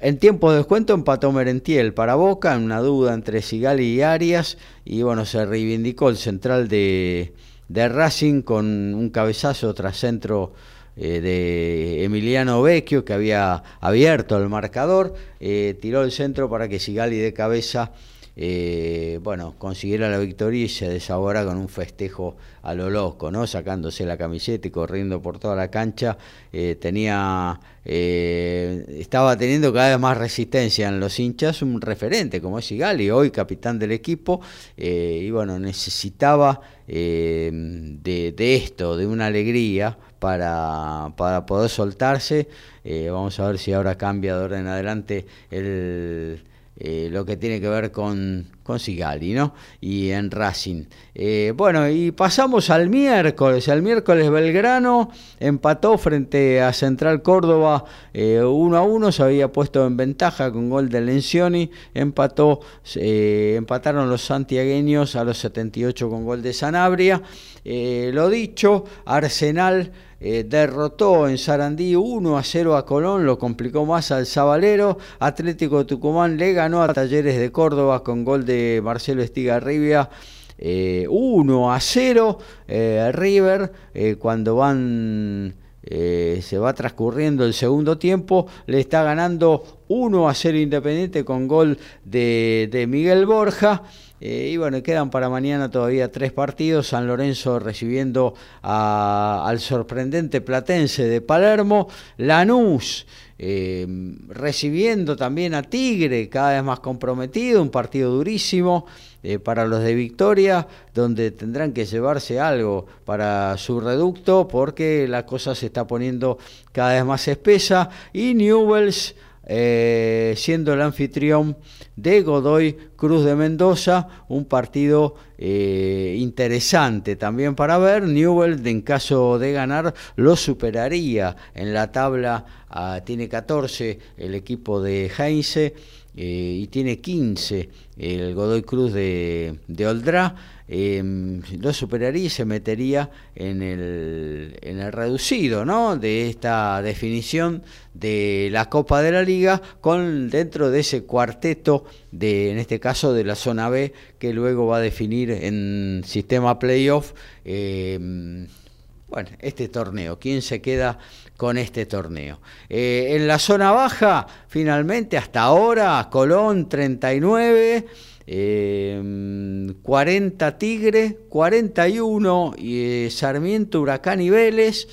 En tiempo de descuento empató Merentiel para Boca, en una duda entre Sigali y Arias, y bueno, se reivindicó el central de, Racing con un cabezazo tras centro eh, de Emiliano Vecchio, que había abierto el marcador, eh, tiró el centro para que Sigali de cabeza eh, bueno, consiguiera la victoria y se desahora con un festejo a lo loco, ¿no? Sacándose la camiseta y corriendo por toda la cancha. Eh, tenía, eh, estaba teniendo cada vez más resistencia en los hinchas, un referente como es Igali, hoy capitán del equipo, y bueno, necesitaba de, esto, de una alegría para, para poder soltarse. vamos a ver si ahora cambia de ahora en adelante el eh, lo que tiene que ver con, con Sigali, ¿no? Y en Racing. Eh, bueno, y pasamos al miércoles. El miércoles Belgrano empató frente a Central Córdoba 1 eh, a 1. Se había puesto en ventaja con gol de Lencioni. Empató, empataron los santiagueños a los 78 con gol de Sanabria. lo dicho, Arsenal. Eh, derrotó en Sarandí 1 a 0 a Colón, lo complicó más al Zabalero. Atlético de Tucumán le ganó a Talleres de Córdoba con gol de Marcelo Estigarribia. 1 eh, a 0 eh, River cuando van se va transcurriendo el segundo tiempo le está ganando 1 a 0 Independiente con gol de, de Miguel Borja eh, y bueno, quedan para mañana todavía tres partidos. San Lorenzo recibiendo al sorprendente Platense de Palermo. Lanús eh, recibiendo también a Tigre, cada vez más comprometido. Un partido durísimo eh, para los de Victoria, donde tendrán que llevarse algo para su reducto porque la cosa se está poniendo cada vez más espesa. Y Newells eh, siendo el anfitrión de Godoy Cruz de Mendoza, un partido eh, interesante también para ver. Newell, en caso de ganar, lo superaría en la tabla, ah, tiene 14 el equipo de Heinze eh, y tiene 15 el Godoy Cruz de, de Oldra Em, lo superaría y se metería en el, en el reducido ¿no? de esta definición de la Copa de la Liga con dentro de ese cuarteto de en este caso de la zona B que luego va a definir en sistema playoff em, bueno, este torneo, quién se queda con este torneo. Eh, en la zona baja, finalmente, hasta ahora, Colón 39, 40 em, Tigre, 41 y, Sarmiento, Huracán y Vélez.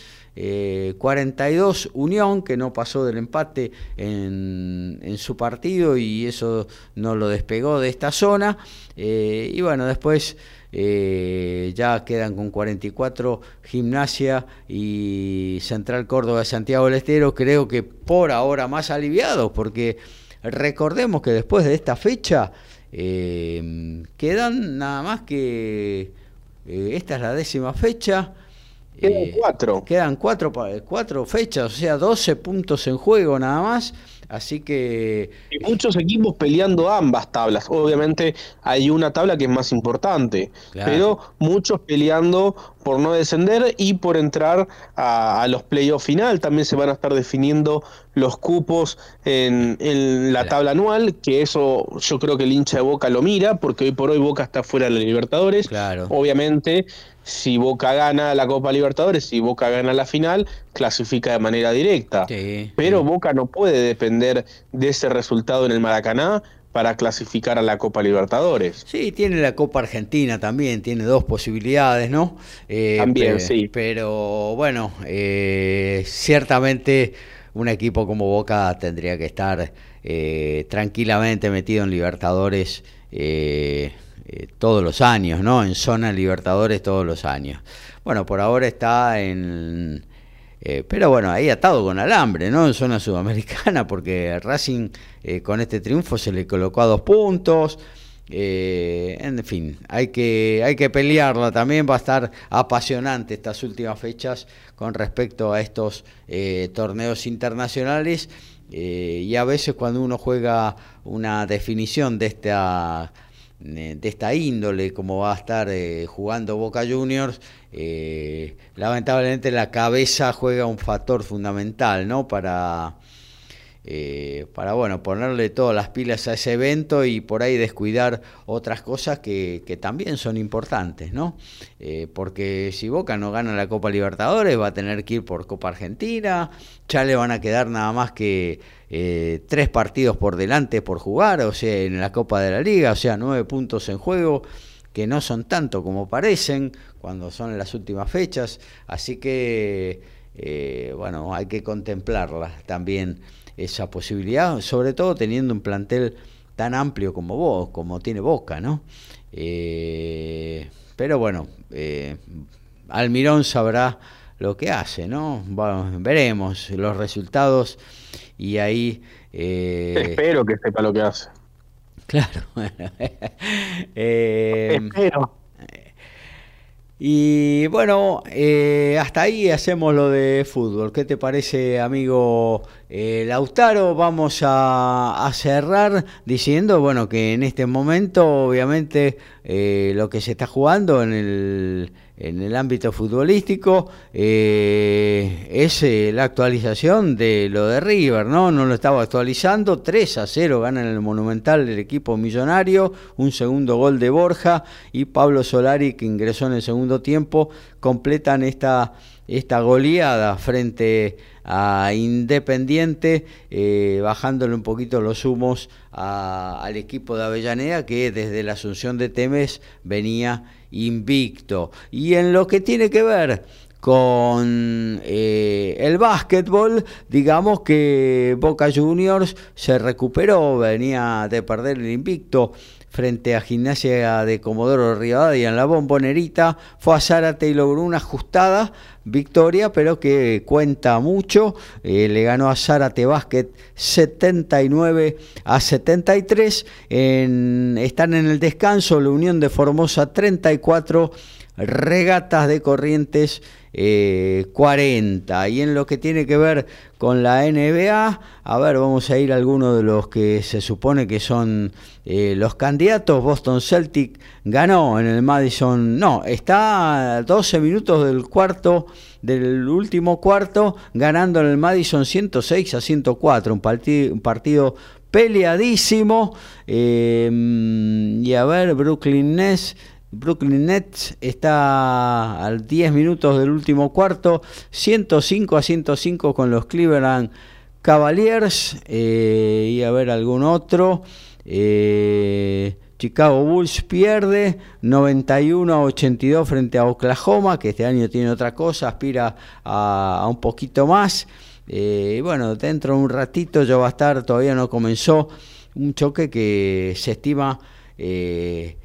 42 eh, Unión, que no pasó del empate en, su partido y eso no lo despegó de esta zona. Eh, y bueno, después eh, ya quedan con 44 Gimnasia y Central Córdoba de Santiago del Estero, creo que por ahora más aliviados, porque recordemos que después de esta fecha eh, quedan nada más que. Eh, esta es la décima fecha. Quedan eh, cuatro. Quedan cuatro, cuatro fechas, o sea, 12 puntos en juego nada más. Así que. Y muchos equipos peleando ambas tablas. Obviamente hay una tabla que es más importante, pero muchos peleando por no descender y por entrar a, los playoffs final. También se van a estar definiendo los cupos en, la tabla anual, que eso yo creo que el hincha de Boca lo mira, porque hoy por hoy Boca está fuera de la Libertadores. Claro. Obviamente si Boca gana la Copa Libertadores, si Boca gana la final, clasifica de manera directa. Pero Boca no puede depender de ese resultado en el Maracaná para clasificar a la Copa Libertadores. Sí, tiene la Copa Argentina también, tiene dos posibilidades, ¿no? Eh, también, sí. Pero bueno, eh, ciertamente un equipo como Boca tendría que estar eh, tranquilamente metido en Libertadores. Eh, todos los años, ¿no? En zona Libertadores todos los años. Bueno, por ahora está en... Eh, pero bueno, ahí atado con alambre, ¿no? En zona sudamericana, porque Racing eh, con este triunfo se le colocó a dos puntos. en fin, hay que, hay que pelearla también, va a estar apasionante estas últimas fechas con respecto a estos torneos internacionales y a veces cuando uno juega una definición de esta de esta índole, como va a estar eh, jugando Boca Juniors, eh, lamentablemente la cabeza juega un factor fundamental, ¿no? Para, para bueno, ponerle todas las pilas a ese evento y por ahí descuidar otras cosas que, también son importantes, ¿no? porque si Boca no gana la Copa Libertadores va a tener que ir por Copa Argentina, ya le van a quedar nada más que eh, tres partidos por delante por jugar, o sea, en la Copa de la Liga, o sea, nueve puntos en juego, que no son tanto como parecen cuando son las últimas fechas, así que, eh, bueno, hay que contemplarla también esa posibilidad, sobre todo teniendo un plantel tan amplio como vos, como tiene Boca, ¿no? Eh, pero bueno, Almirón sabrá lo que hace, ¿no? veremos los resultados y ahí... Eh, Espero que sepa lo que hace. Claro. eh, Espero. Y bueno, eh, hasta ahí hacemos lo de fútbol. ¿Qué te parece, amigo eh, Lautaro? Vamos a, a, cerrar diciendo, bueno, que en este momento, obviamente, eh, lo que se está jugando en el en el ámbito futbolístico eh, es eh, la actualización de lo de River, ¿no? No lo estaba actualizando, 3 a 0 gana el Monumental el equipo millonario, un segundo gol de Borja y Pablo Solari que ingresó en el segundo tiempo, completan esta, esta goleada frente a Independiente, eh, bajándole un poquito los humos al equipo de Avellaneda que desde la Asunción de Temes venía invicto. Y en lo que tiene que ver con eh, el básquetbol, digamos que Boca Juniors se recuperó, venía de perder el invicto frente a Gimnasia de Comodoro Rivadavia en la bombonerita, fue a Zárate y logró una ajustada victoria, pero que cuenta mucho. Eh, le ganó a Zárate Basket 79 a 73. están en el descanso la Unión de Formosa 34, Regatas de Corrientes 40. Eh, y en lo que tiene que ver con la NBA, a ver, vamos a ir a algunos de los que se supone que son eh, los candidatos. Boston Celtic ganó en el Madison, no, está a 12 minutos del cuarto, del último cuarto, ganando en el Madison 106 a 104, un, partido, un partido peleadísimo. Eh, y a ver, Brooklyn Nets Brooklyn Nets está a 10 minutos del último cuarto, 105 a 105 con los Cleveland Cavaliers eh, y a ver algún otro. Eh, Chicago Bulls pierde 91 a 82 frente a Oklahoma, que este año tiene otra cosa, aspira a, un poquito más. Eh, bueno, dentro de un ratito ya va a estar, todavía no comenzó, un choque que se estima eh,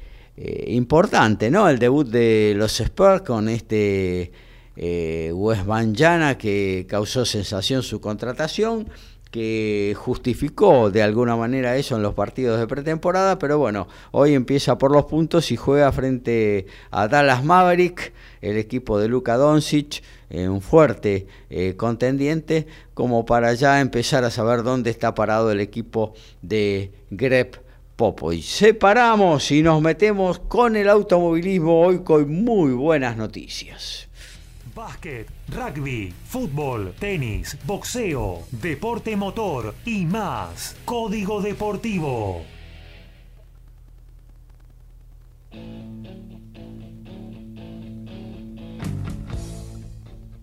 importante, ¿no? El debut de los Spurs con este eh, West Banjana que causó sensación su contratación, que justificó de alguna manera eso en los partidos de pretemporada, pero bueno, hoy empieza por los puntos y juega frente a Dallas Maverick, el equipo de Luka Doncic, eh, un fuerte contendiente, como para ya empezar a saber dónde está parado el equipo de Grep Popo. Y separamos y nos metemos con el automovilismo hoy con muy buenas noticias. Básquet, rugby, fútbol, tenis, boxeo, deporte motor y más. Código Deportivo.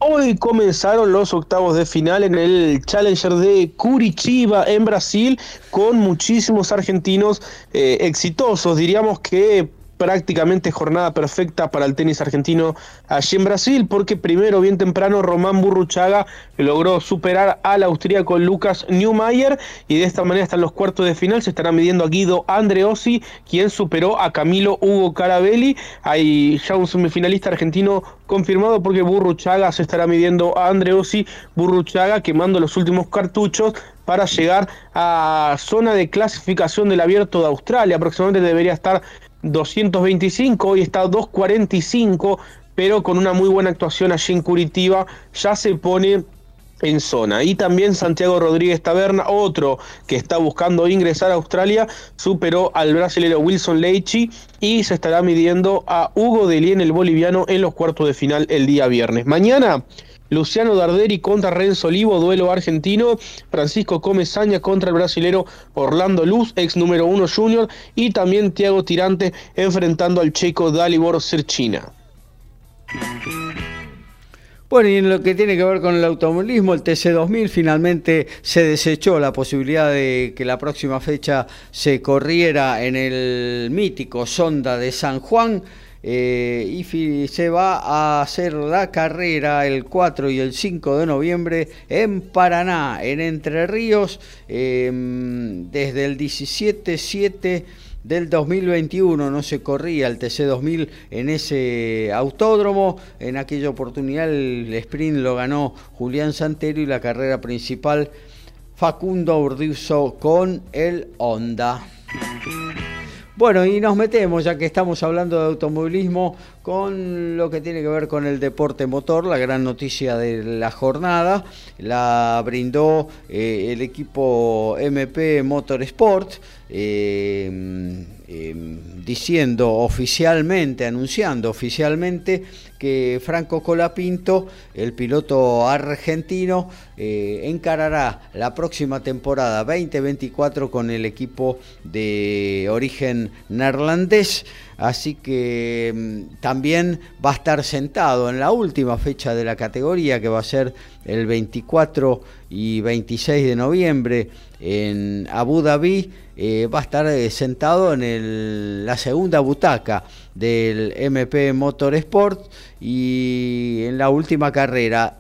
Hoy comenzaron los octavos de final en el Challenger de Curitiba en Brasil con muchísimos argentinos eh, exitosos. Diríamos que prácticamente jornada perfecta para el tenis argentino allí en Brasil, porque primero, bien temprano, Román Burruchaga logró superar al austríaco Lucas Neumayer y de esta manera están los cuartos de final. Se estará midiendo a Guido Andreossi, quien superó a Camilo Hugo Carabelli. Hay ya un semifinalista argentino confirmado porque Burruchaga se estará midiendo a Andreossi. Burruchaga quemando los últimos cartuchos para llegar a zona de clasificación del abierto de Australia. Aproximadamente debería estar 225, hoy está 245, pero con una muy buena actuación allí en Curitiba ya se pone en zona. Y también Santiago Rodríguez Taberna, otro que está buscando ingresar a Australia, superó al brasileño Wilson Leichi y se estará midiendo a Hugo Delien, el boliviano, en los cuartos de final el día viernes. Mañana Luciano Darderi contra Renzo Olivo, duelo argentino, Francisco Comesaña contra el brasilero Orlando Luz, ex número uno junior, y también Tiago Tirante enfrentando al checo Dalibor Serchina. Bueno, y en lo que tiene que ver con el automovilismo, el TC2000 finalmente se desechó la posibilidad de que la próxima fecha se corriera en el mítico Sonda de San Juan. Eh, y se va a hacer la carrera el 4 y el 5 de noviembre en Paraná, en Entre Ríos, em, desde el 17-7 del 2021 no se corría el TC2000 en ese autódromo. En aquella oportunidad el sprint lo ganó Julián Santero y la carrera principal Facundo Urdizo con el Honda. Bueno, y nos metemos, ya que estamos hablando de automovilismo, con lo que tiene que ver con el deporte motor, la gran noticia de la jornada, la brindó eh, el equipo MP Motorsport. Eh, Em, diciendo oficialmente, anunciando oficialmente que Franco Colapinto, el piloto argentino, eh, encarará la próxima temporada 2024 con el equipo de origen neerlandés. Así que em, también va a estar sentado en la última fecha de la categoría, que va a ser el 24 y 26 de noviembre en Abu Dhabi eh, va a estar eh, sentado en la segunda butaca del MP Motorsport y en la última carrera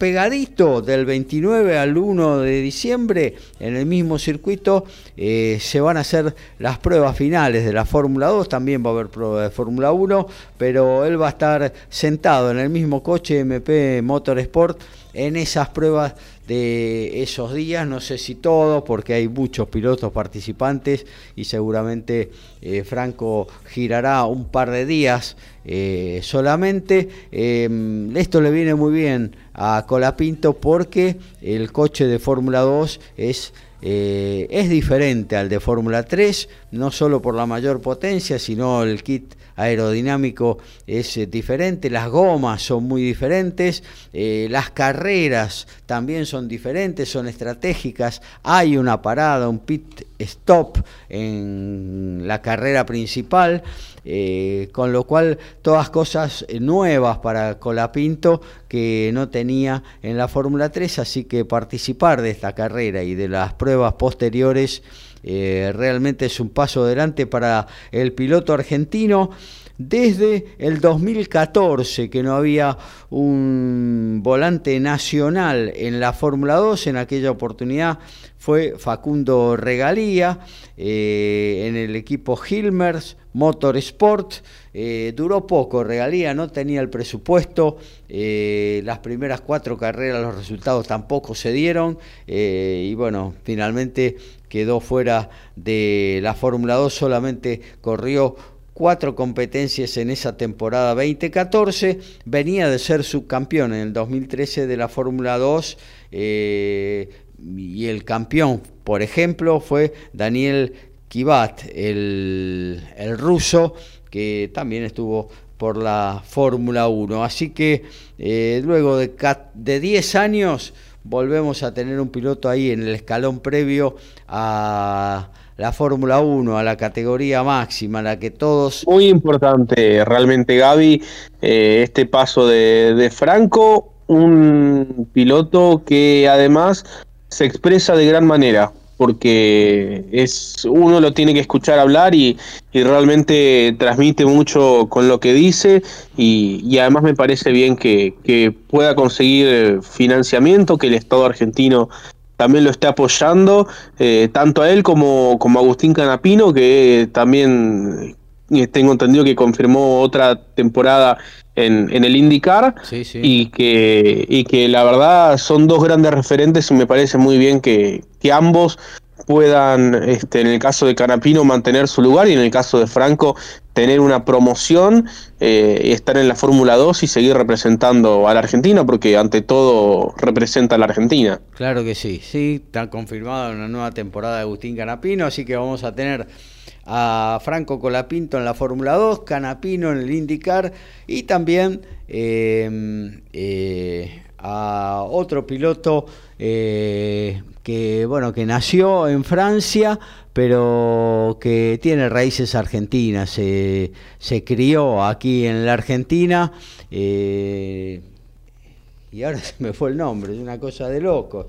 pegadito del 29 al 1 de diciembre, en el mismo circuito, eh, se van a hacer las pruebas finales de la Fórmula 2, también va a haber pruebas de Fórmula 1, pero él va a estar sentado en el mismo coche MP Motorsport en esas pruebas de esos días, no sé si todos, porque hay muchos pilotos participantes y seguramente eh, Franco girará un par de días eh, solamente. Em, esto le viene muy bien a Colapinto porque el coche de Fórmula 2 es eh, es diferente al de Fórmula 3, no solo por la mayor potencia, sino el kit aerodinámico es eh, diferente, las gomas son muy diferentes, eh, las carreras también son diferentes, son estratégicas, hay una parada, un pit stop en la carrera principal, con lo cual todas cosas nuevas para Colapinto que no tenía en la Fórmula 3, así que participar de esta carrera y de las pruebas posteriores. Eh, realmente es un paso adelante para el piloto argentino. Desde el 2014 que no había un volante nacional en la Fórmula 2, en aquella oportunidad fue Facundo Regalía eh, en el equipo Hilmers Motorsport. Eh, duró poco, Regalía no tenía el presupuesto, las primeras cuatro carreras los resultados tampoco se dieron y bueno, finalmente quedó fuera de la Fórmula 2, solamente corrió cuatro competencias en esa temporada 2014, venía de ser subcampeón en el 2013 de la Fórmula 2 y el campeón, por ejemplo, fue Daniel Kivat, el, ruso, que también estuvo por la Fórmula 1. Así que eh, luego de, de 10 años volvemos a tener un piloto ahí en el escalón previo a la Fórmula 1, a la categoría máxima, la que todos... Muy importante realmente Gaby, eh, este paso de, de Franco, un piloto que además se expresa de gran manera, porque es uno lo tiene que escuchar hablar y, realmente transmite mucho con lo que dice y, además me parece bien que, pueda conseguir financiamiento, que el Estado argentino también lo esté apoyando, eh, tanto a él como, como a Agustín Canapino, que también eh, tengo entendido que confirmó otra temporada en, el IndyCar Y, que, y que la verdad son dos grandes referentes y me parece muy bien que, ambos puedan, este, en el caso de Canapino, mantener su lugar y en el caso de Franco, tener una promoción, eh, estar en la Fórmula 2 y seguir representando a la Argentina, porque ante todo representa a la Argentina. Claro que sí, sí, está confirmada una nueva temporada de Agustín Canapino, así que vamos a tener a Franco Colapinto en la Fórmula 2, Canapino en el IndyCar y también em, eh, a otro piloto eh, que bueno que nació en Francia pero que tiene raíces argentinas se, crió aquí en la Argentina eh, y ahora se me fue el nombre, es una cosa de locos.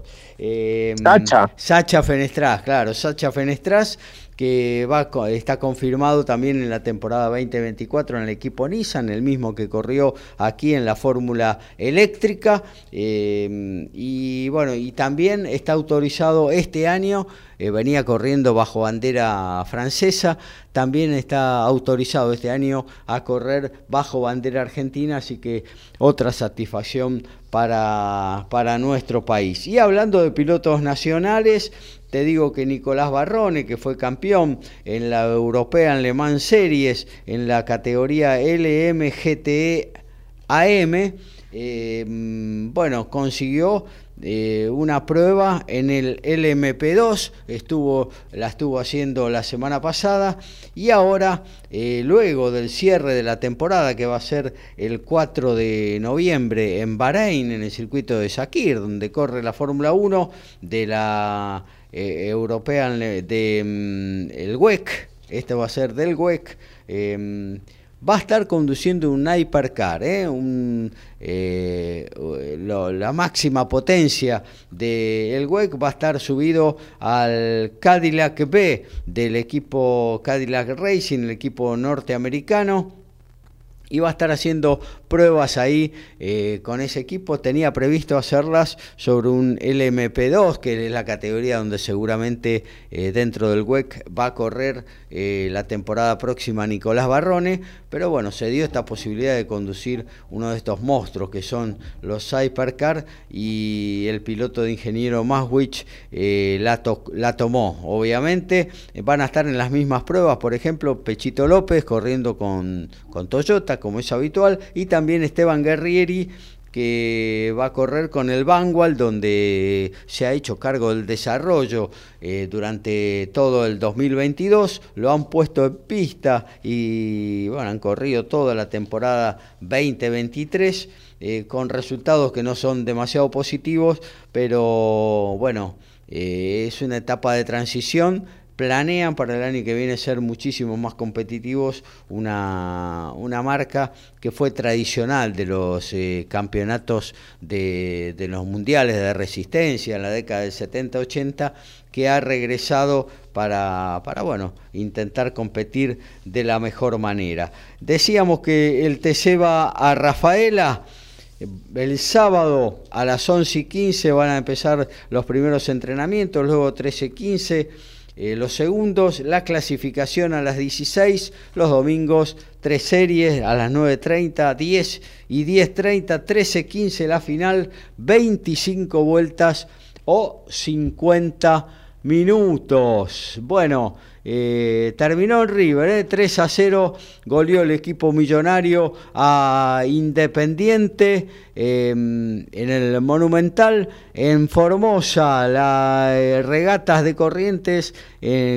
Sacha. Sacha Fenestras, claro, Sacha Fenestras, que está confirmado también en la temporada 2024 en el equipo Nissan, el mismo que corrió aquí en la Fórmula Eléctrica. Eh, y bueno, y también está autorizado este año, eh, venía corriendo bajo bandera francesa, también está autorizado este año a correr bajo bandera argentina, así que otra satisfacción para, para nuestro país. Y hablando de pilotos nacionales, te digo que Nicolás Barrone, que fue campeón en la European Le Mans Series en la categoría LMGTE AM, eh, bueno, consiguió eh, una prueba en el LMP2, estuvo, la estuvo haciendo la semana pasada y ahora, eh, luego del cierre de la temporada que va a ser el 4 de noviembre en Bahrein, en el circuito de Sakir, donde corre la Fórmula 1 de la eh, European de mm, el WEC, este va a ser del WEC, em, va a estar conduciendo un Hypercar, ¿eh? eh la máxima potencia del WEC va a estar subido al Cadillac B del equipo Cadillac Racing, el equipo norteamericano. Y va a estar haciendo pruebas ahí eh, con ese equipo. Tenía previsto hacerlas sobre un LMP2, que es la categoría donde seguramente eh, dentro del WEC va a correr eh, la temporada próxima Nicolás Barrone, pero bueno, se dio esta posibilidad de conducir uno de estos monstruos que son los Cypercar y el piloto de ingeniero Maswich la, la tomó. Obviamente van a estar en las mismas pruebas, por ejemplo, Pechito López corriendo con, con Toyota, como es habitual, y también Esteban Guerrieri que va a correr con el Vanguard, donde se ha hecho cargo del desarrollo eh, durante todo el 2022, lo han puesto en pista y bueno, han corrido toda la temporada 2023 eh, con resultados que no son demasiado positivos, pero bueno, eh, es una etapa de transición planean para el año que viene ser muchísimo más competitivos, una, una marca que fue tradicional de los eh, campeonatos de, los mundiales de resistencia en la década del 70-80, que ha regresado para, para bueno, intentar competir de la mejor manera. Decíamos que el TC va a Rafaela. El sábado a las 11 y 15 van a empezar los primeros entrenamientos, luego 13 y 15 eh, los segundos, la clasificación a las 16, los domingos tres series a las 9.30, 10 y 10.30, 13.15 la final, 25 vueltas o 50 minutos. Bueno, eh, terminó en River, 3 eh, a 0, goleó el equipo millonario a Independiente em, en el Monumental, en Formosa, las eh, regatas de Corrientes,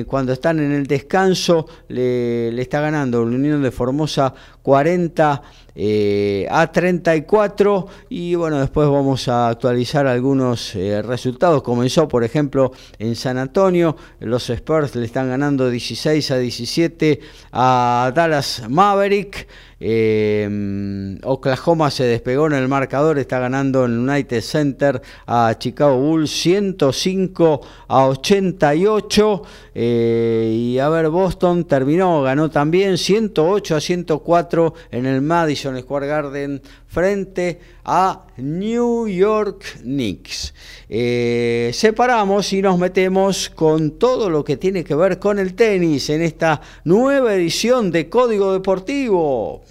cuando están en el descanso, le, está ganando la Unión de Formosa 40 eh, a 34 y bueno después vamos a actualizar algunos eh, resultados. Comenzó por ejemplo en San Antonio los Spurs le están ganando 16 a 17 a Dallas Maverick eh, Oklahoma se despegó en el marcador, está ganando en United Center a Chicago Bulls 105 a 88. Eh, y a ver, Boston terminó, ganó también 108 a 104 en el Madison Square Garden frente a New York Knicks. Eh, separamos y nos metemos con todo lo que tiene que ver con el tenis en esta nueva edición de Código Deportivo.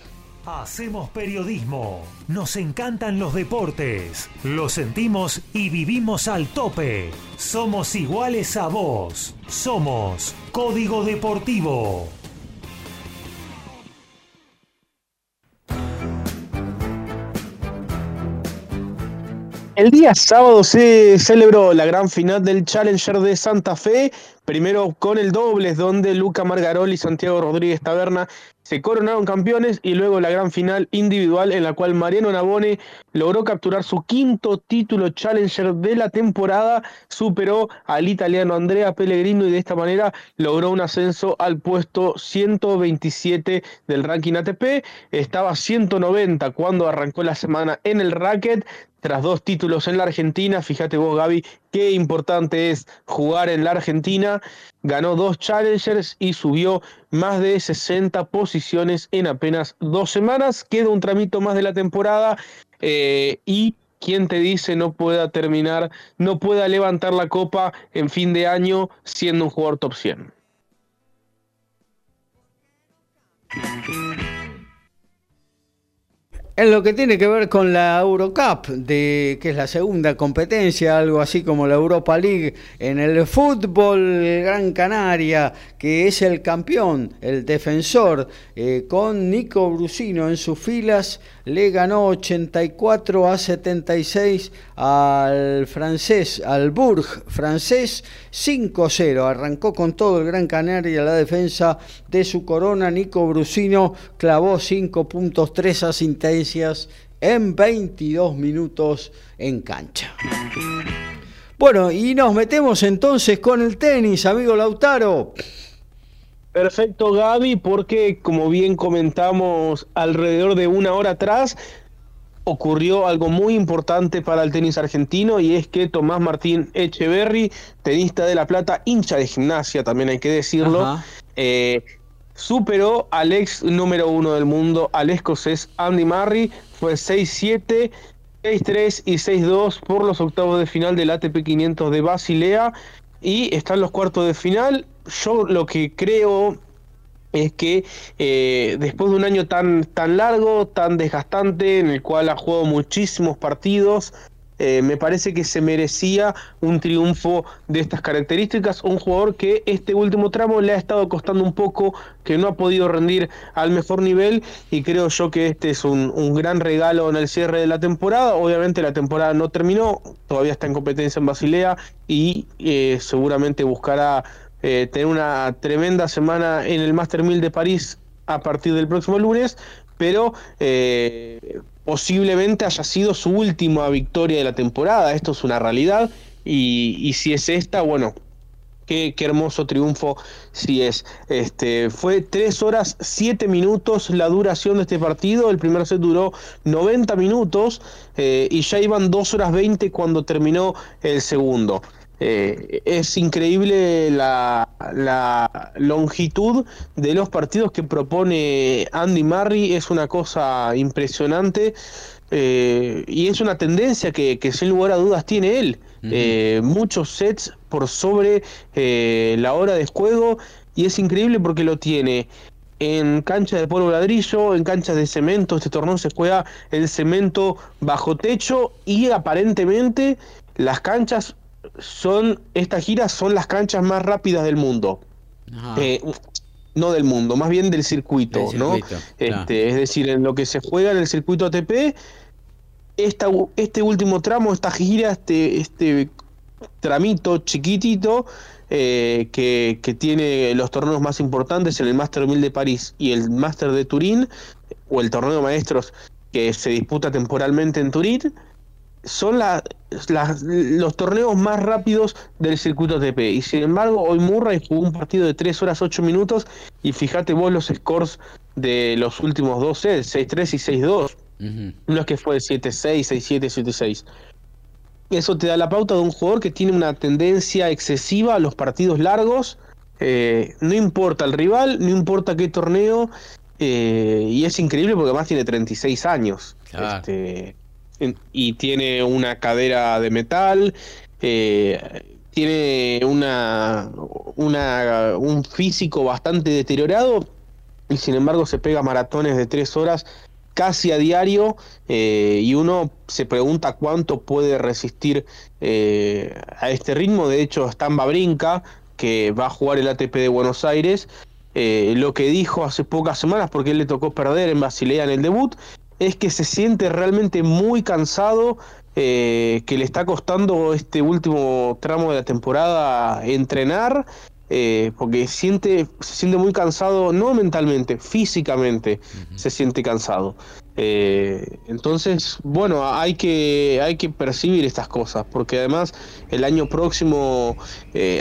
Hacemos periodismo, nos encantan los deportes, lo sentimos y vivimos al tope. Somos iguales a vos, somos Código Deportivo. El día sábado se celebró la gran final del Challenger de Santa Fe, primero con el dobles donde Luca Margaroli y Santiago Rodríguez Taberna se coronaron campeones y luego la gran final individual en la cual Mariano Nabone logró capturar su quinto título Challenger de la temporada, superó al italiano Andrea Pellegrino y de esta manera logró un ascenso al puesto 127 del ranking ATP, estaba 190 cuando arrancó la semana en el racket, tras dos títulos en la Argentina. Fíjate vos, Gaby, qué importante es jugar en la Argentina. Ganó dos Challengers y subió más de 60 posiciones en apenas dos semanas. Queda un tramito más de la temporada eh, y ¿quién te dice no pueda terminar, no pueda levantar la copa en fin de año siendo un jugador top 100? En lo que tiene que ver con la Eurocup, de, que es la segunda competencia, algo así como la Europa League en el fútbol Gran Canaria, que es el campeón, el defensor, eh, con Nico Brusino en sus filas, le ganó 84 a 76 al francés, al Bourg francés, 5-0. Arrancó con todo el Gran Canaria la defensa de su corona. Nico Brusino clavó 5 puntos, 3 asistencias en 22 minutos en cancha. Bueno, y nos metemos entonces con el tenis, amigo Lautaro. Perfecto, Gaby, porque como bien comentamos alrededor de una hora atrás, ocurrió algo muy importante para el tenis argentino y es que Tomás Martín Echeverry, tenista de La Plata, hincha de gimnasia, también hay que decirlo, eh, superó al ex número uno del mundo, al escocés Andy Murray, fue 6-7, 6-3 y 6-2 por los octavos de final del ATP 500 de Basilea y están los cuartos de final. Yo lo que creo es que eh, después de un año tan, tan largo, tan desgastante, en el cual ha jugado muchísimos partidos, eh, me parece que se merecía un triunfo de estas características. Un jugador que este último tramo le ha estado costando un poco, que no ha podido rendir al mejor nivel y creo yo que este es un, gran regalo en el cierre de la temporada. Obviamente la temporada no terminó, todavía está en competencia en Basilea y eh, seguramente buscará eh, tener una tremenda semana en el Master 1000 de París a partir del próximo lunes, pero eh, posiblemente haya sido su última victoria de la temporada. Esto es una realidad y, si es esta, bueno, Qué, hermoso triunfo si es. Este, fue 3 horas 7 minutos la duración de este partido. El primer set duró 90 minutos eh, y ya iban 2 horas 20 cuando terminó el segundo. Eh, es increíble la, longitud de los partidos que propone Andy Murray, es una cosa impresionante eh, y es una tendencia que, sin lugar a dudas tiene él. Eh, muchos sets por sobre la hora de juego y es increíble porque lo tiene en canchas de polvo ladrillo, en canchas de cemento. Este torneo se juega en cemento bajo techo y aparentemente las canchas son, estas giras son las canchas más rápidas del mundo. Eh, no del mundo, más bien del circuito, ¿no? Este, Es decir, en lo que se juega en el circuito ATP, esta, este último tramo, esta gira, este, este tramito chiquitito, eh, que, que, tiene los torneos más importantes en el Master 1000 de París y el Master de Turín, o el torneo de maestros que se disputa temporalmente en Turín, son los torneos más rápidos del circuito ATP. Y sin embargo, hoy Murray jugó un partido de 3 horas 8 minutos. Y fíjate vos los scores de los últimos dos sets: 6-3 y 6-2. No es que fue 7-6, 6-7, 7-6. Eso te da la pauta de un jugador que tiene una tendencia excesiva a los partidos largos. Eh, no importa el rival, no importa qué torneo. Eh, y es increíble porque además tiene 36 años. Este, y tiene una cadera de metal, eh, tiene una, un físico bastante deteriorado y sin embargo se pega maratones de tres horas casi a diario eh, y uno se pregunta cuánto puede resistir eh, a este ritmo. De hecho, Stamba Brinca, que va a jugar el ATP de Buenos Aires, lo que dijo hace pocas semanas, porque él le tocó perder en Basilea en el debut, es que se siente realmente muy cansado, eh, que le está costando este último tramo de la temporada entrenar, eh, porque siente, se siente muy cansado, no mentalmente, físicamente se siente cansado. Eh, entonces, bueno, hay que, hay que percibir estas cosas, porque además el año próximo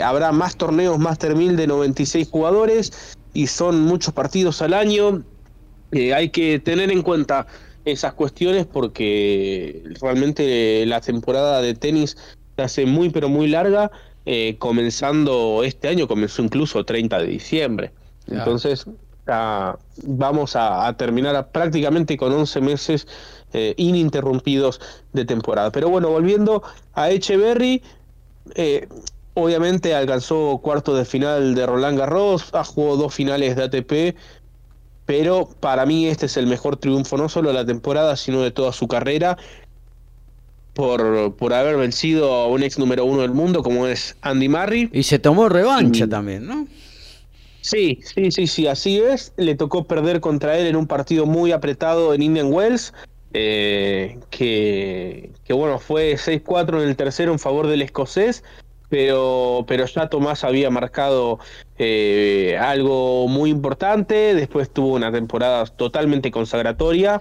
habrá más torneos Master 1000 de 96 jugadores y son muchos partidos al año eh, hay que tener en cuenta esas cuestiones porque realmente la temporada de tenis se hace muy pero muy larga, eh, comenzando este año, comenzó incluso 30 de diciembre. Entonces vamos a, terminar prácticamente con 11 meses eh, ininterrumpidos de temporada. Pero bueno, volviendo a Echeverry, obviamente alcanzó cuarto de final de Roland Garros, ha jugado dos finales de ATP, pero para mí este es el mejor triunfo no solo de la temporada, sino de toda su carrera, por, por haber vencido a un ex número uno del mundo como es Andy Murray. Y se tomó revancha también, ¿no? Sí, sí, sí, sí, así es. Le tocó perder contra él en un partido muy apretado en Indian Wells, eh, que, que bueno, fue 6-4 en el tercero en favor del escocés pero, pero ya Tomás había marcado eh, algo muy importante, después tuvo una temporada totalmente consagratoria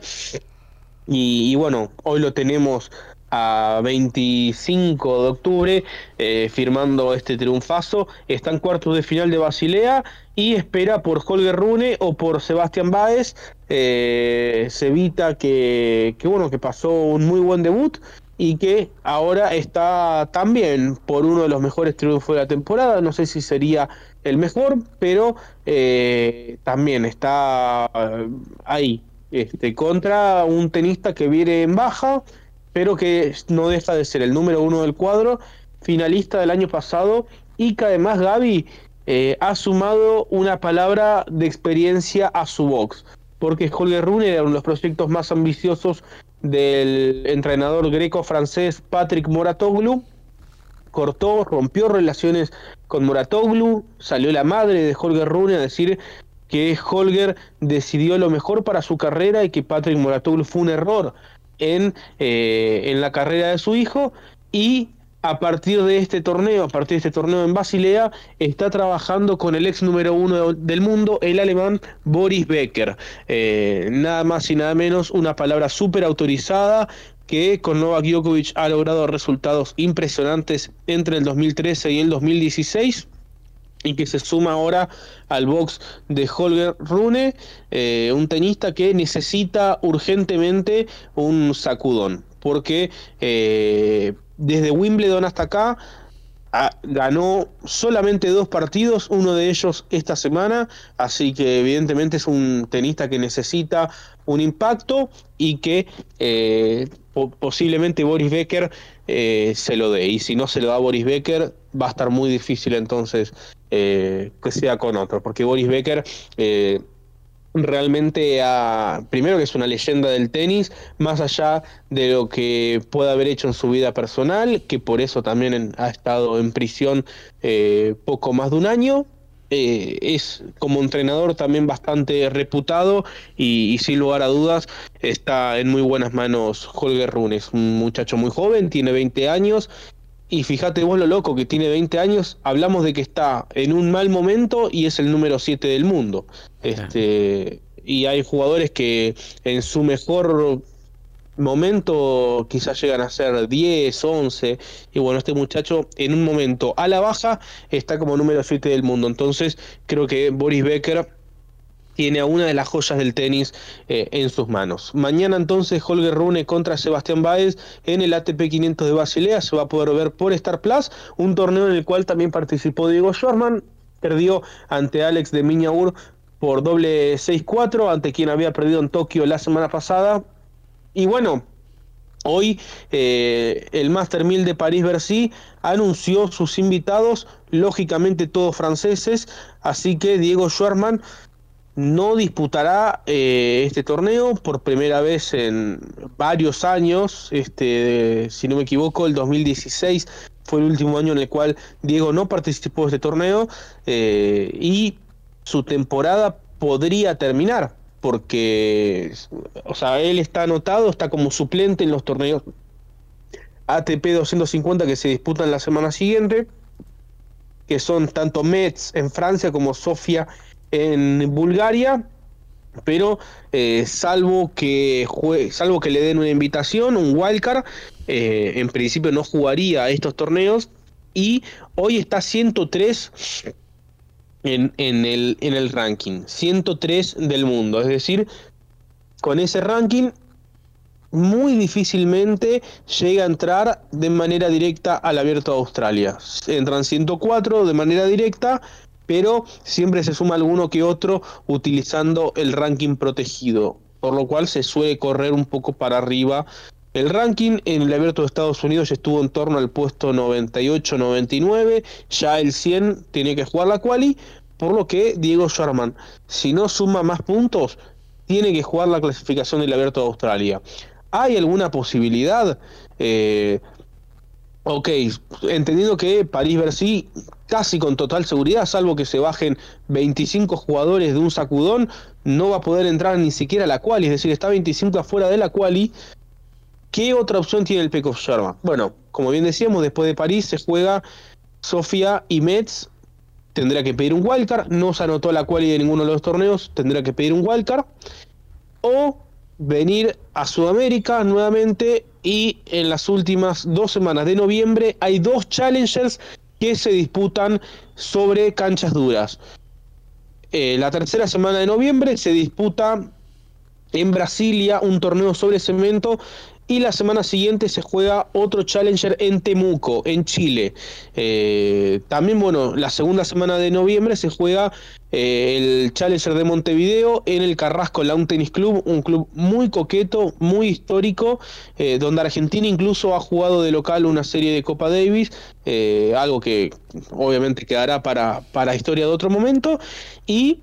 y, bueno, hoy lo tenemos a 25 de octubre eh, firmando este triunfazo, está en cuartos de final de Basilea y espera por Holger Rune o por Sebastián Baez, eh, se evita que, que, bueno, que pasó un muy buen debut y que ahora está también por uno de los mejores triunfos de la temporada. No sé si sería el mejor, pero eh, también está eh, ahí, este, contra un tenista que viene en baja, pero que no deja de ser el número uno del cuadro, finalista del año pasado, y que además Gaby eh, ha sumado una palabra de experiencia a su box, porque Holger Rune era uno de los proyectos más ambiciosos del entrenador greco-francés Patrick Moratoglu. Cortó, rompió relaciones con Moratoglu, salió la madre de Holger Rune a decir que Holger decidió lo mejor para su carrera y que Patrick Moratoglu fue un error en, eh, en la carrera de su hijo y a partir de este torneo, a partir de este torneo en Basilea, está trabajando con el ex número uno del mundo, el alemán Boris Becker. Eh, nada más y nada menos, una palabra súper autorizada que con Novak Djokovic ha logrado resultados impresionantes entre el 2013 y el 2016 y que se suma ahora al box de Holger Rune, eh, un tenista que necesita urgentemente un sacudón, porque eh, desde Wimbledon hasta acá ganó solamente dos partidos, uno de ellos esta semana, así que evidentemente es un tenista que necesita un impacto y que eh, posiblemente Boris Becker eh, se lo dé. Y si no se lo da Boris Becker, va a estar muy difícil entonces eh, que sea con otro, porque Boris Becker realmente a, primero que es una leyenda del tenis, más allá de lo que pueda haber hecho en su vida personal, que por eso también ha estado en prisión eh, poco más de un año. Eh, es como entrenador también bastante reputado y, sin lugar a dudas está en muy buenas manos Holger Rune. Es un muchacho muy joven, tiene 20 años y fíjate vos lo loco que tiene 20 años, hablamos de que está en un mal momento y es el número 7 del mundo. Este, y hay jugadores que en su mejor momento quizás llegan a ser 10, 11. Y bueno, este muchacho en un momento a la baja está como número 7 del mundo. Entonces creo que Boris Becker tiene a una de las joyas del tenis eh, en sus manos. Mañana entonces Holger Rune contra Sebastián Báez en el ATP 500 de Basilea, se va a poder ver por Star Plus, un torneo en el cual también participó Diego Schwarman, perdió ante Alex de Miñaur por doble 6-4, ante quien había perdido en Tokio la semana pasada. Y bueno, Hoy eh, el Master 1000 de París-Bercy anunció sus invitados, lógicamente todos franceses, así que Diego Schwarman no disputará eh, este torneo por primera vez en varios años. Este, si no me equivoco, el 2016 fue el último año en el cual Diego no participó de este torneo y su temporada podría terminar porque, o sea, él está anotado, está como suplente en los torneos ATP 250 que se disputan la semana siguiente, que son tanto Metz en Francia como Sofía en Bulgaria, pero eh, salvo que salvo que le den una invitación, un wildcard, eh, en principio no jugaría estos torneos y hoy está 103 en, en, el, en el ranking, 103 del mundo, es decir, con ese ranking muy difícilmente llega a entrar de manera directa al abierto de Australia. Entran 104 de manera directa pero siempre se suma alguno que otro utilizando el ranking protegido, por lo cual se suele correr un poco para arriba. El ranking en el abierto de Estados Unidos estuvo en torno al puesto 98-99, ya el 100 tiene que jugar la quali, por lo que Diego Sherman, si no suma más puntos, tiene que jugar la clasificación del abierto de Australia. ¿Hay alguna posibilidad? Eh, ok, entendiendo que París-Bercy casi con total seguridad, salvo que se bajen 25 jugadores de un sacudón, no va a poder entrar ni siquiera a la quali, es decir, está 25 afuera de la quali. ¿Qué otra opción tiene el Pekov Sharma? Bueno, como bien decíamos, después de París se juega Sofía y Metz. Tendrá que pedir un wildcard. No se anotó la quali de ninguno de los torneos. Tendrá que pedir un wildcard. O venir a Sudamérica nuevamente y en las últimas dos semanas de noviembre hay dos challengers que se disputan sobre canchas duras. Eh, la tercera semana de noviembre se disputa en Brasilia un torneo sobre cemento y la semana siguiente se juega otro Challenger en Temuco, en Chile. Eh, también, bueno, la segunda semana de noviembre se juega eh, el Challenger de Montevideo en el Carrasco Lawn Tennis Club, un club muy coqueto, muy histórico, eh, donde Argentina incluso ha jugado de local una serie de Copa Davis, algo que obviamente quedará para, para historia de otro momento. Y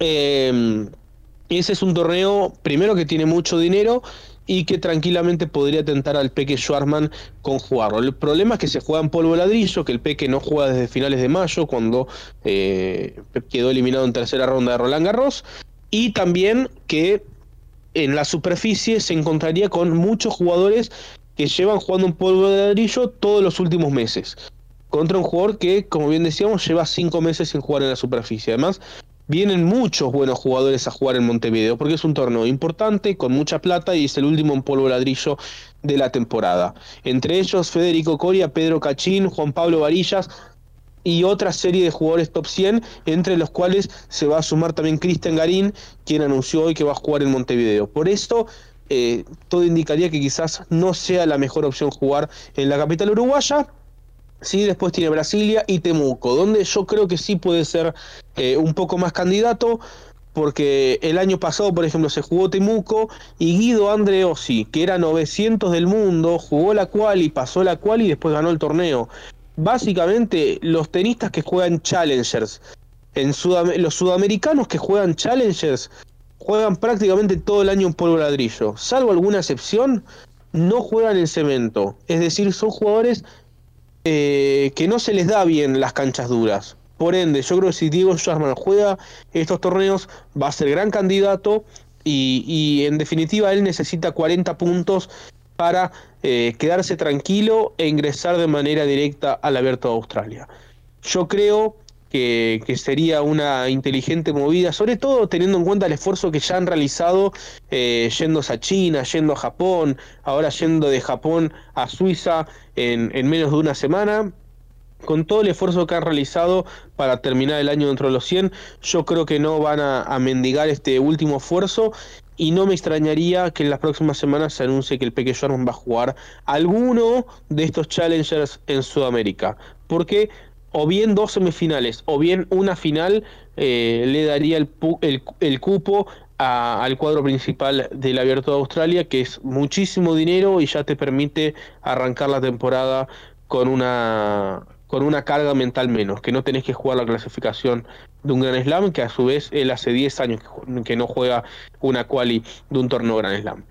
ese es un torneo, primero que tiene mucho dinero, y que tranquilamente podría tentar al Peque Schwarman con jugarlo. El problema es que se juega en polvo ladrillo, que el Peque no juega desde finales de mayo, cuando eh, quedó eliminado en tercera ronda de Roland Garros, y también que en la superficie se encontraría con muchos jugadores que llevan jugando en polvo de ladrillo todos los últimos meses. Contra un jugador que, como bien decíamos, lleva cinco meses sin jugar en la superficie. Además, vienen muchos buenos jugadores a jugar en Montevideo, porque es un torneo importante, con mucha plata y es el último en polvo ladrillo de la temporada. Entre ellos Federico Coria, Pedro Cachín, Juan Pablo Varillas y otra serie de jugadores top 100, entre los cuales se va a sumar también Cristian Garín, quien anunció hoy que va a jugar en Montevideo. Por esto, eh, todo indicaría que quizás no sea la mejor opción jugar en la capital uruguaya, Sí, después tiene Brasilia y Temuco, donde yo creo que sí puede ser eh, un poco más candidato, porque el año pasado, por ejemplo, se jugó Temuco y Guido Andreossi, que era 900 del mundo, jugó la cual y pasó la cual y después ganó el torneo. Básicamente, los tenistas que juegan Challengers, en los sudamericanos que juegan Challengers, juegan prácticamente todo el año en polvo ladrillo. Salvo alguna excepción, no juegan en cemento. Es decir, son jugadores eh, que no se les da bien las canchas duras. Por ende, yo creo que si Diego Schwarzman juega estos torneos, va a ser gran candidato y, en definitiva él necesita 40 puntos para eh, quedarse tranquilo e ingresar de manera directa al Abierto de Australia. Yo creo que, sería una inteligente movida, sobre todo teniendo en cuenta el esfuerzo que ya han realizado eh, yéndose a China, yendo a Japón, ahora yendo de Japón a Suiza en, menos de una semana con todo el esfuerzo que han realizado para terminar el año dentro de los 100, yo creo que no van a, mendigar este último esfuerzo y no me extrañaría que en las próximas semanas se anuncie que el Peque Jordan va a jugar alguno de estos challengers en Sudamérica. Porque o bien dos semifinales o bien una final eh, le daría el, el, cupo al cuadro principal del Abierto de Australia, que es muchísimo dinero y ya te permite arrancar la temporada con una con una carga mental menos, que no tenés que jugar la clasificación de un Gran Slam, que a su vez él hace 10 años que, no juega una quali de un torneo Gran Slam.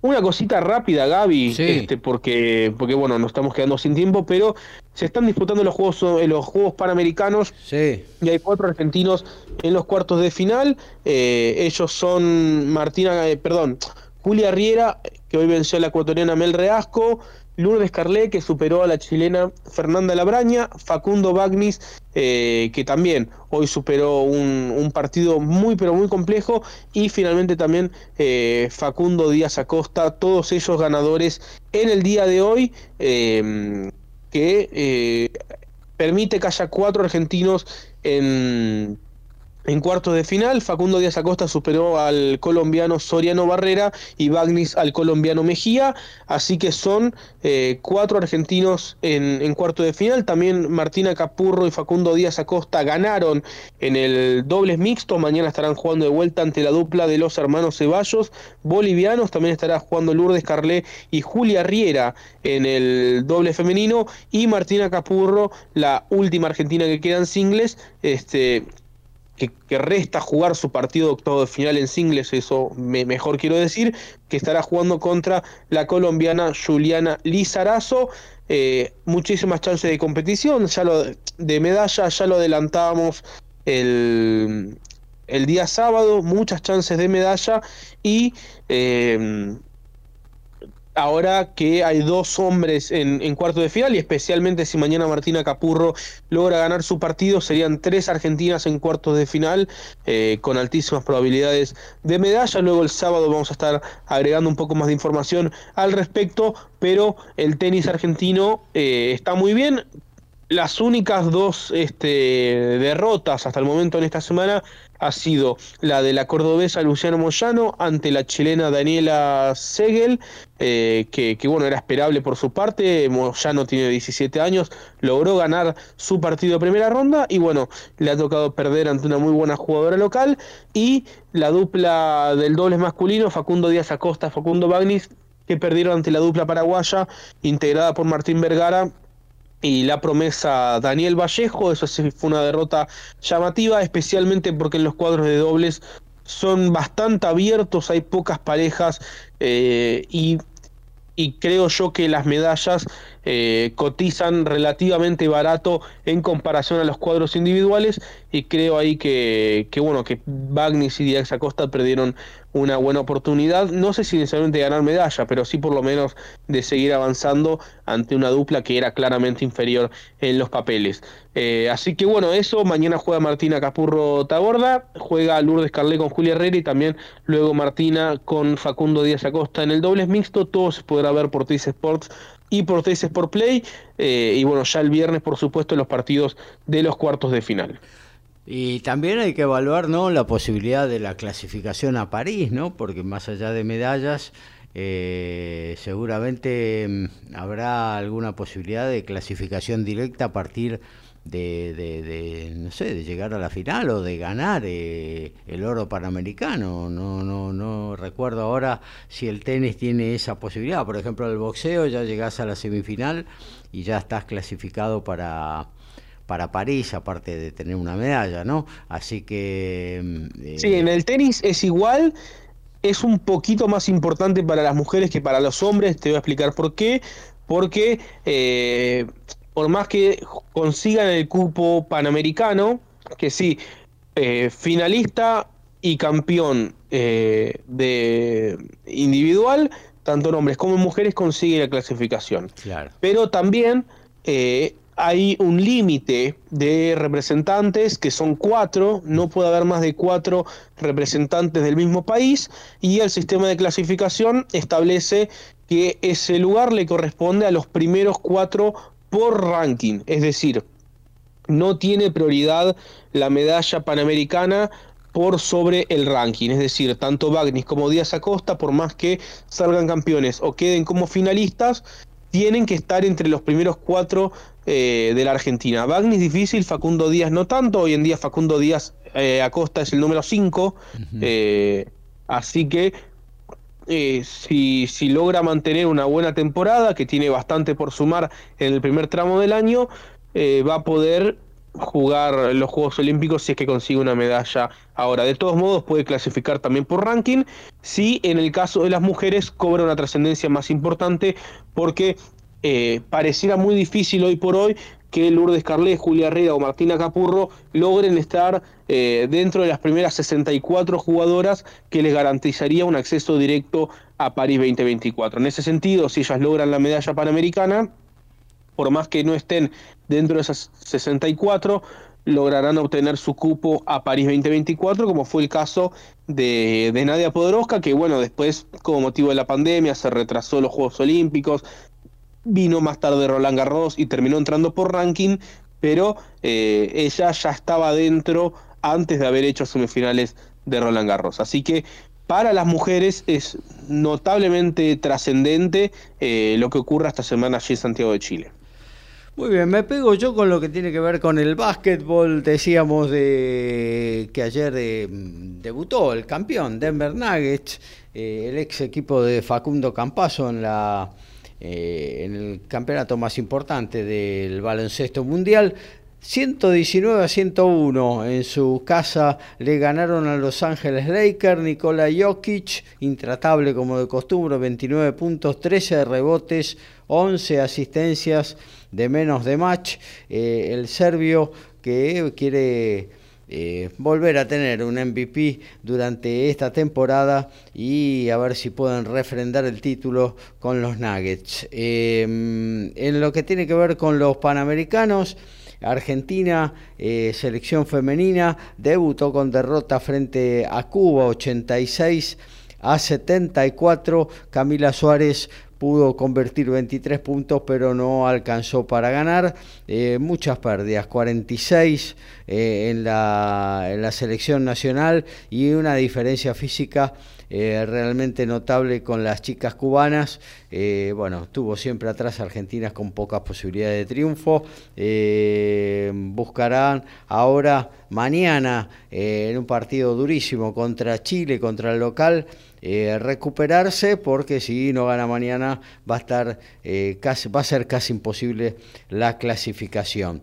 Una cosita rápida, Gaby, este, porque, porque bueno, nos estamos quedando sin tiempo, pero se están disputando los juegos en los juegos panamericanos sí. y hay cuatro argentinos en los cuartos de final. Eh, ellos son Martina, eh, perdón, Julia Riera, que hoy venció a la ecuatoriana Mel Reasco, Lourdes Carlet, que superó a la chilena Fernanda Labraña, Facundo Bagnis, eh, que también hoy superó un, partido muy pero muy complejo, y finalmente también eh, Facundo Díaz Acosta, todos ellos ganadores en el día de hoy, eh, que permite que haya cuatro argentinos en en cuartos de final, Facundo Díaz Acosta superó al colombiano Soriano Barrera y Bagnis al colombiano Mejía, así que son eh, cuatro argentinos en, en cuartos de final. También Martina Capurro y Facundo Díaz Acosta ganaron en el dobles mixto. Mañana estarán jugando de vuelta ante la dupla de los hermanos Ceballos bolivianos. También estará jugando Lourdes Carlé y Julia Riera en el doble femenino. Y Martina Capurro, la última argentina que queda en singles, este, que, resta jugar su partido de octavo de final en singles, eso me, mejor quiero decir, que estará jugando contra la colombiana Juliana Lizarazo. Eh, muchísimas chances de competición, ya lo de medalla, ya lo adelantábamos el, el día sábado, muchas chances de medalla y eh, ahora que hay dos hombres en, en, cuarto de final y especialmente si mañana Martina Capurro logra ganar su partido, serían tres argentinas en cuartos de final eh, con altísimas probabilidades de medalla. Luego el sábado vamos a estar agregando un poco más de información al respecto, pero el tenis argentino eh, está muy bien. Las únicas dos este, derrotas hasta el momento en esta semana ha sido la de la cordobesa Luciano Moyano ante la chilena Daniela Segel, eh, que, bueno, era esperable por su parte, Moyano tiene 17 años, logró ganar su partido primera ronda y bueno, le ha tocado perder ante una muy buena jugadora local. Y la dupla del dobles masculino, Facundo Díaz Acosta, Facundo Bagnis, que perdieron ante la dupla paraguaya, integrada por Martín Vergara y la promesa Daniel Vallejo, eso sí fue una derrota llamativa, especialmente porque en los cuadros de dobles son bastante abiertos, hay pocas parejas eh, y, y, creo yo que las medallas eh, cotizan relativamente barato en comparación a los cuadros individuales y creo ahí que, que bueno que Bagnis y Díaz Acosta perdieron una buena oportunidad, no sé si necesariamente ganar medalla, pero sí por lo menos de seguir avanzando ante una dupla que era claramente inferior en los papeles. Eh, así que bueno, eso, mañana juega Martina Capurro Taborda, juega Lourdes Carlé con Julia Herrera y también luego Martina con Facundo Díaz Acosta en el dobles mixto, todo se podrá ver por Teis Sports y por Teis Sport Play, eh, y bueno, ya el viernes por supuesto los partidos de los cuartos de final. Y también hay que evaluar ¿no? la posibilidad de la clasificación a París, ¿no? porque más allá de medallas, eh, seguramente mm, habrá alguna posibilidad de clasificación directa a partir de, no sé, de llegar a la final o de ganar eh, el oro panamericano. No, no, no recuerdo ahora si el tenis tiene esa posibilidad. Por ejemplo, el boxeo ya llegás a la semifinal y ya estás clasificado para para París, aparte de tener una medalla, ¿no? Así que... Mm, eh, sí, en el tenis es igual, es un poquito más importante para las mujeres que para los hombres, te voy a explicar por qué, porque eh, por más que consigan el cupo panamericano, que sí, eh, finalista y campeón de individual, tanto hombres como mujeres consiguen la clasificación. Claro. Pero también hay un límite de representantes que son cuatro, no puede haber más de cuatro representantes del mismo país y el sistema de clasificación establece que ese lugar le corresponde a los primeros cuatro por ranking, es decir, no tiene prioridad la medalla panamericana por sobre el ranking, es decir, tanto Bagnis como Díaz Acosta, por más que salgan campeones o queden como finalistas, tienen que estar entre los primeros cuatro eh, de la Argentina. Bagnis difícil, Facundo Díaz no tanto, hoy en día Facundo Díaz eh, Acosta es el número 5, eh, así que si, si, logra mantener una buena temporada, que tiene bastante por sumar en el primer tramo del año, va a poder jugar los Juegos Olímpicos si es que consigue una medalla ahora. De todos modos puede clasificar también por ranking, si en el caso de las mujeres cobra una trascendencia más importante porque eh, pareciera muy difícil hoy por hoy que Lourdes Carlet, Julia Herrera o Martina Capurro logren estar eh, dentro de las primeras 64 jugadoras que les garantizaría un acceso directo a París 2024. En ese sentido, si ellas logran la medalla panamericana, por más que no estén dentro de esas 64, lograrán obtener su cupo a París 2024, como fue el caso de, Nadia Podoroska, que bueno, después, como motivo de la pandemia, se retrasó los Juegos Olímpicos, vino más tarde Roland Garros y terminó entrando por ranking, pero eh, ella ya estaba dentro antes de haber hecho semifinales de Roland Garros. Así que para las mujeres es notablemente trascendente eh, lo que ocurra esta semana allí en Santiago de Chile. Muy bien, me pego yo con lo que tiene que ver con el básquetbol. Decíamos de que ayer eh, debutó el campeón Denver Nuggets, el ex equipo de Facundo Campaso en la eh, en el campeonato más importante del baloncesto mundial. 119 a 101 en su casa le ganaron a Los Ángeles Lakers, Nikola Jokic, intratable como de costumbre, 29 puntos, 13 rebotes, 11 asistencias de menos de match. Eh, el serbio que quiere eh, volver a tener un MVP durante esta temporada y a ver si pueden refrendar el título con los Nuggets. Eh, en lo que tiene que ver con los Panamericanos, Argentina, selección femenina, debutó con derrota frente a Cuba 86 a 74. Camila Suárez pudo convertir 23 puntos, pero no alcanzó para ganar. Eh, muchas pérdidas, 46 eh, en, la, en la selección nacional y una diferencia física eh, realmente notable con las chicas cubanas. Bueno, tuvo siempre atrás Argentinas con pocas posibilidades de triunfo. Buscarán ahora mañana en un partido durísimo contra Chile, contra el local. Recuperarse porque si no gana mañana va a estar casi, va a ser casi imposible la clasificación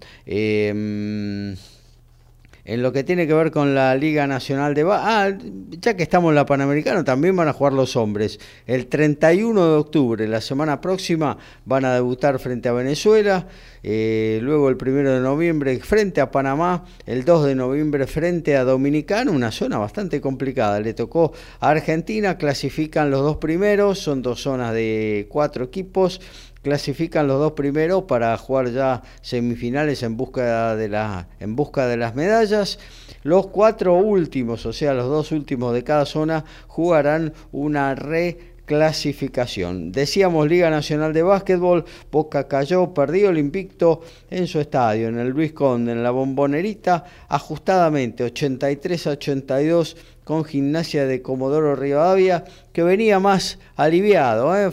en lo que tiene que ver con la Liga Nacional de Ah, ya que estamos en la Panamericana, también van a jugar los hombres. El 31 de octubre, la semana próxima, van a debutar frente a Venezuela. Eh, luego el 1 de noviembre frente a Panamá. El 2 de noviembre frente a Dominicana, una zona bastante complicada. Le tocó a Argentina, clasifican los dos primeros, son dos zonas de cuatro equipos clasifican los dos primeros para jugar ya semifinales en busca de, la, en busca de las medallas. Los cuatro últimos, o sea, los dos últimos de cada zona, jugarán una reclasificación. Decíamos Liga Nacional de Básquetbol, Boca cayó, perdió el invicto en su estadio, en el Luis Conde, en la bombonerita, ajustadamente 83 a 82 con gimnasia de Comodoro Rivadavia, que venía más aliviado. ¿eh?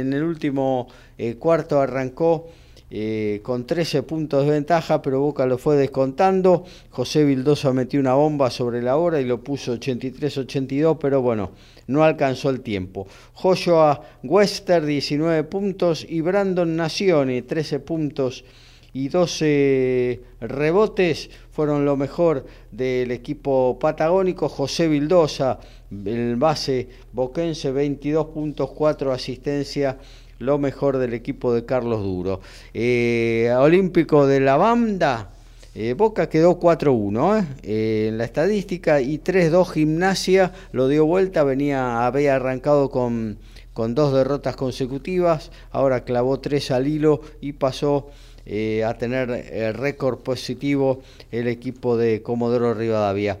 En el último eh, cuarto arrancó eh, con 13 puntos de ventaja, pero Boca lo fue descontando. José Vildosa metió una bomba sobre la hora y lo puso 83-82, pero bueno, no alcanzó el tiempo. Joshua Wester, 19 puntos, y Brandon Nacione, 13 puntos y 12 rebotes fueron lo mejor del equipo patagónico. José Vildosa, el base boquense, 22 puntos, 4 asistencia lo mejor del equipo de Carlos Duro. Eh, Olímpico de la banda, eh, Boca quedó 4-1 eh, en la estadística y 3-2 Gimnasia, lo dio vuelta, venía, había arrancado con, con dos derrotas consecutivas, ahora clavó 3 al hilo y pasó a tener el récord positivo el equipo de Comodoro Rivadavia.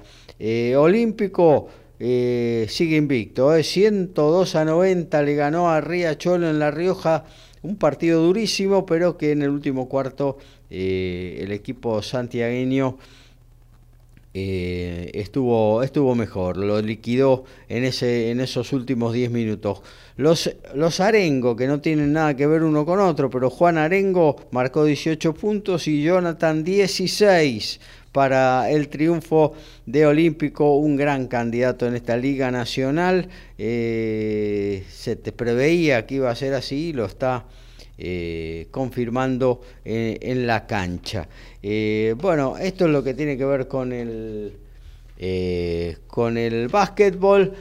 Olímpico eh, sigue invicto, eh, 102 a 90 le ganó a Riachuelo en La Rioja, un partido durísimo, pero que en el último cuarto eh, el equipo santiagueño eh, estuvo, estuvo mejor, lo liquidó en, ese, en esos últimos 10 minutos. Los, los Arengo, que no tienen nada que ver uno con otro, pero Juan Arengo marcó 18 puntos y Jonathan 16 para el triunfo de Olímpico, un gran candidato en esta Liga Nacional. Eh, se te preveía que iba a ser así lo está eh, confirmando eh, en la cancha. bueno, esto es lo que tiene que ver con el, con el básquetbol.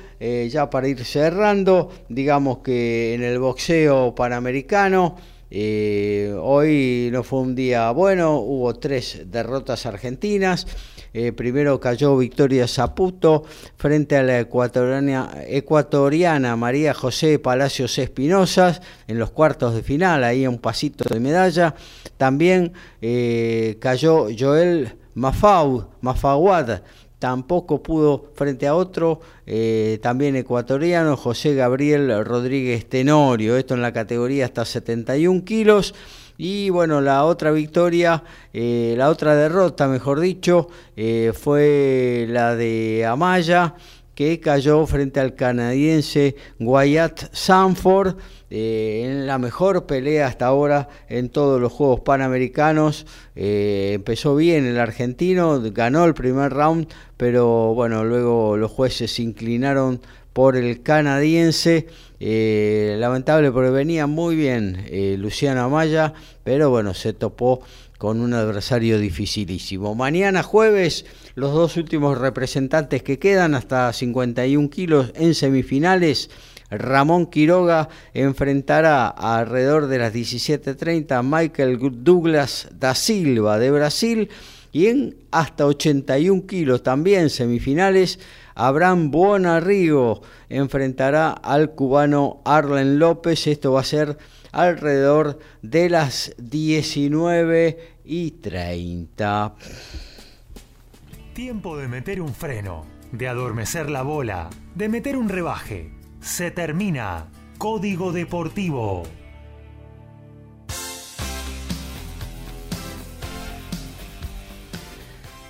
ya para ir cerrando, digamos que en el boxeo panamericano. Eh, hoy no fue un día bueno, hubo tres derrotas argentinas. Eh, primero cayó Victoria Zaputo frente a la ecuatoriana, María José Palacios Espinosas en los cuartos de final, ahí un pasito de medalla. También eh, cayó Joel Mafau, Mafawad tampoco pudo frente a otro, eh, también ecuatoriano, José Gabriel Rodríguez Tenorio, esto en la categoría hasta 71 kilos. Y bueno, la otra victoria, eh, la otra derrota, mejor dicho, eh, fue la de Amaya, que cayó frente al canadiense Wyatt Sanford eh, en la mejor pelea hasta ahora en todos los Juegos Panamericanos. Eh, empezó bien el argentino, ganó el primer round, pero bueno, luego los jueces se inclinaron por el canadiense. Eh, lamentable porque venía muy bien Luciano Amaya, pero bueno, se topó con un adversario dificilísimo. Mañana jueves, los dos últimos representantes que quedan, hasta 51 kilos en semifinales. Ramón Quiroga enfrentará alrededor de las 17.30 a Michael Douglas da Silva de Brasil y en hasta 81 kilos también semifinales Abraham Buonarrigo enfrentará al cubano Arlen López. Esto va a ser alrededor de las 19 y 30. Tiempo de meter un freno, de adormecer la bola, de meter un rebaje se termina. Código Deportivo.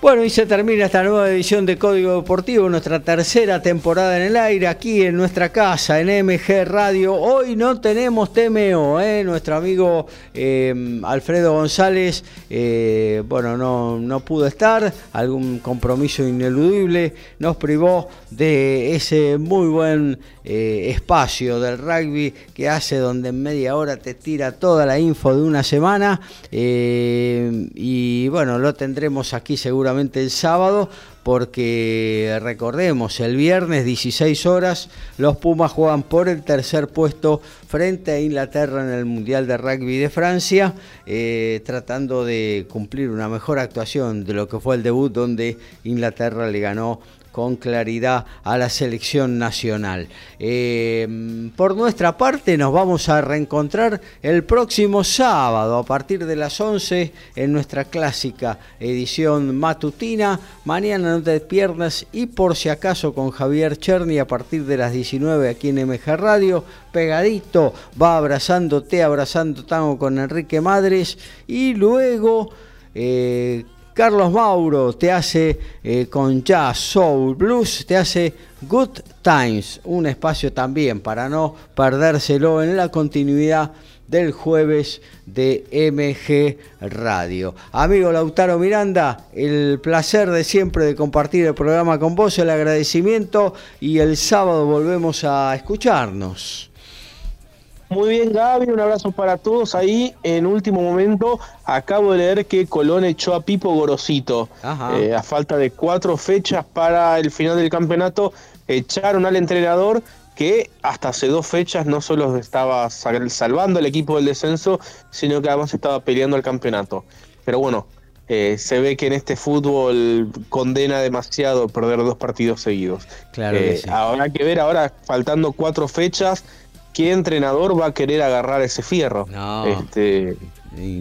Bueno, y se termina esta nueva edición de Código Deportivo, nuestra tercera temporada en el aire, aquí en nuestra casa, en MG Radio. Hoy no tenemos TMO, ¿eh? nuestro amigo eh, Alfredo González, eh, bueno, no, no pudo estar, algún compromiso ineludible, nos privó de ese muy buen espacio del rugby que hace donde en media hora te tira toda la info de una semana y bueno, lo tendremos aquí seguramente el sábado, porque recordemos, el viernes 16 horas los Pumas juegan por el tercer puesto frente a Inglaterra en el Mundial de Rugby de Francia, eh, tratando de cumplir una mejor actuación de lo que fue el debut donde Inglaterra le ganó con claridad a la selección nacional. Eh, por nuestra parte nos vamos a reencontrar el próximo sábado a partir de las 11 en nuestra clásica edición matutina. Mañana no te pierdas y por si acaso con Javier Cherny a partir de las 19 aquí en MG Radio, pegadito, va abrazándote, abrazando tango con Enrique Madres y luego... Eh, Carlos Mauro te hace eh, con jazz, soul, blues, te hace Good Times, un espacio también para no perdérselo en la continuidad del jueves de MG Radio. Amigo Lautaro Miranda, el placer de siempre de compartir el programa con vos, el agradecimiento y el sábado volvemos a escucharnos. Muy bien, Gaby, un abrazo para todos. Ahí, en último momento, acabo de leer que Colón echó a Pipo Gorosito. Eh, a falta de cuatro fechas para el final del campeonato, echaron al entrenador que hasta hace dos fechas no solo estaba salvando el equipo del descenso, sino que además estaba peleando el campeonato. Pero bueno, eh, se ve que en este fútbol condena demasiado perder dos partidos seguidos. Claro eh, Habrá que ver ahora, faltando cuatro fechas, ¿qué entrenador va a querer agarrar ese fierro? No, este,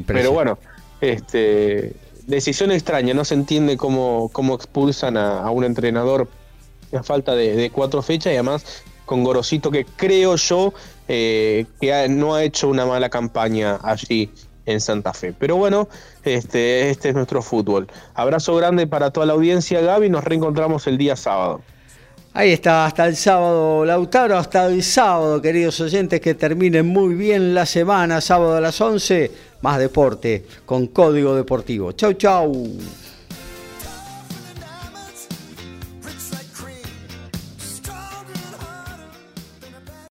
pero bueno, este, decisión extraña, no se entiende cómo, cómo expulsan a, un entrenador a falta de, cuatro fechas y además con Gorosito que creo yo eh, que no ha hecho una mala campaña allí en Santa Fe. Pero bueno, este, este es nuestro fútbol. Abrazo grande para toda la audiencia, Gaby, nos reencontramos el día sábado. Ahí está, hasta el sábado, Lautaro, hasta el sábado, queridos oyentes, que terminen muy bien la semana, sábado a las 11, más deporte, con Código Deportivo. Chau, chau.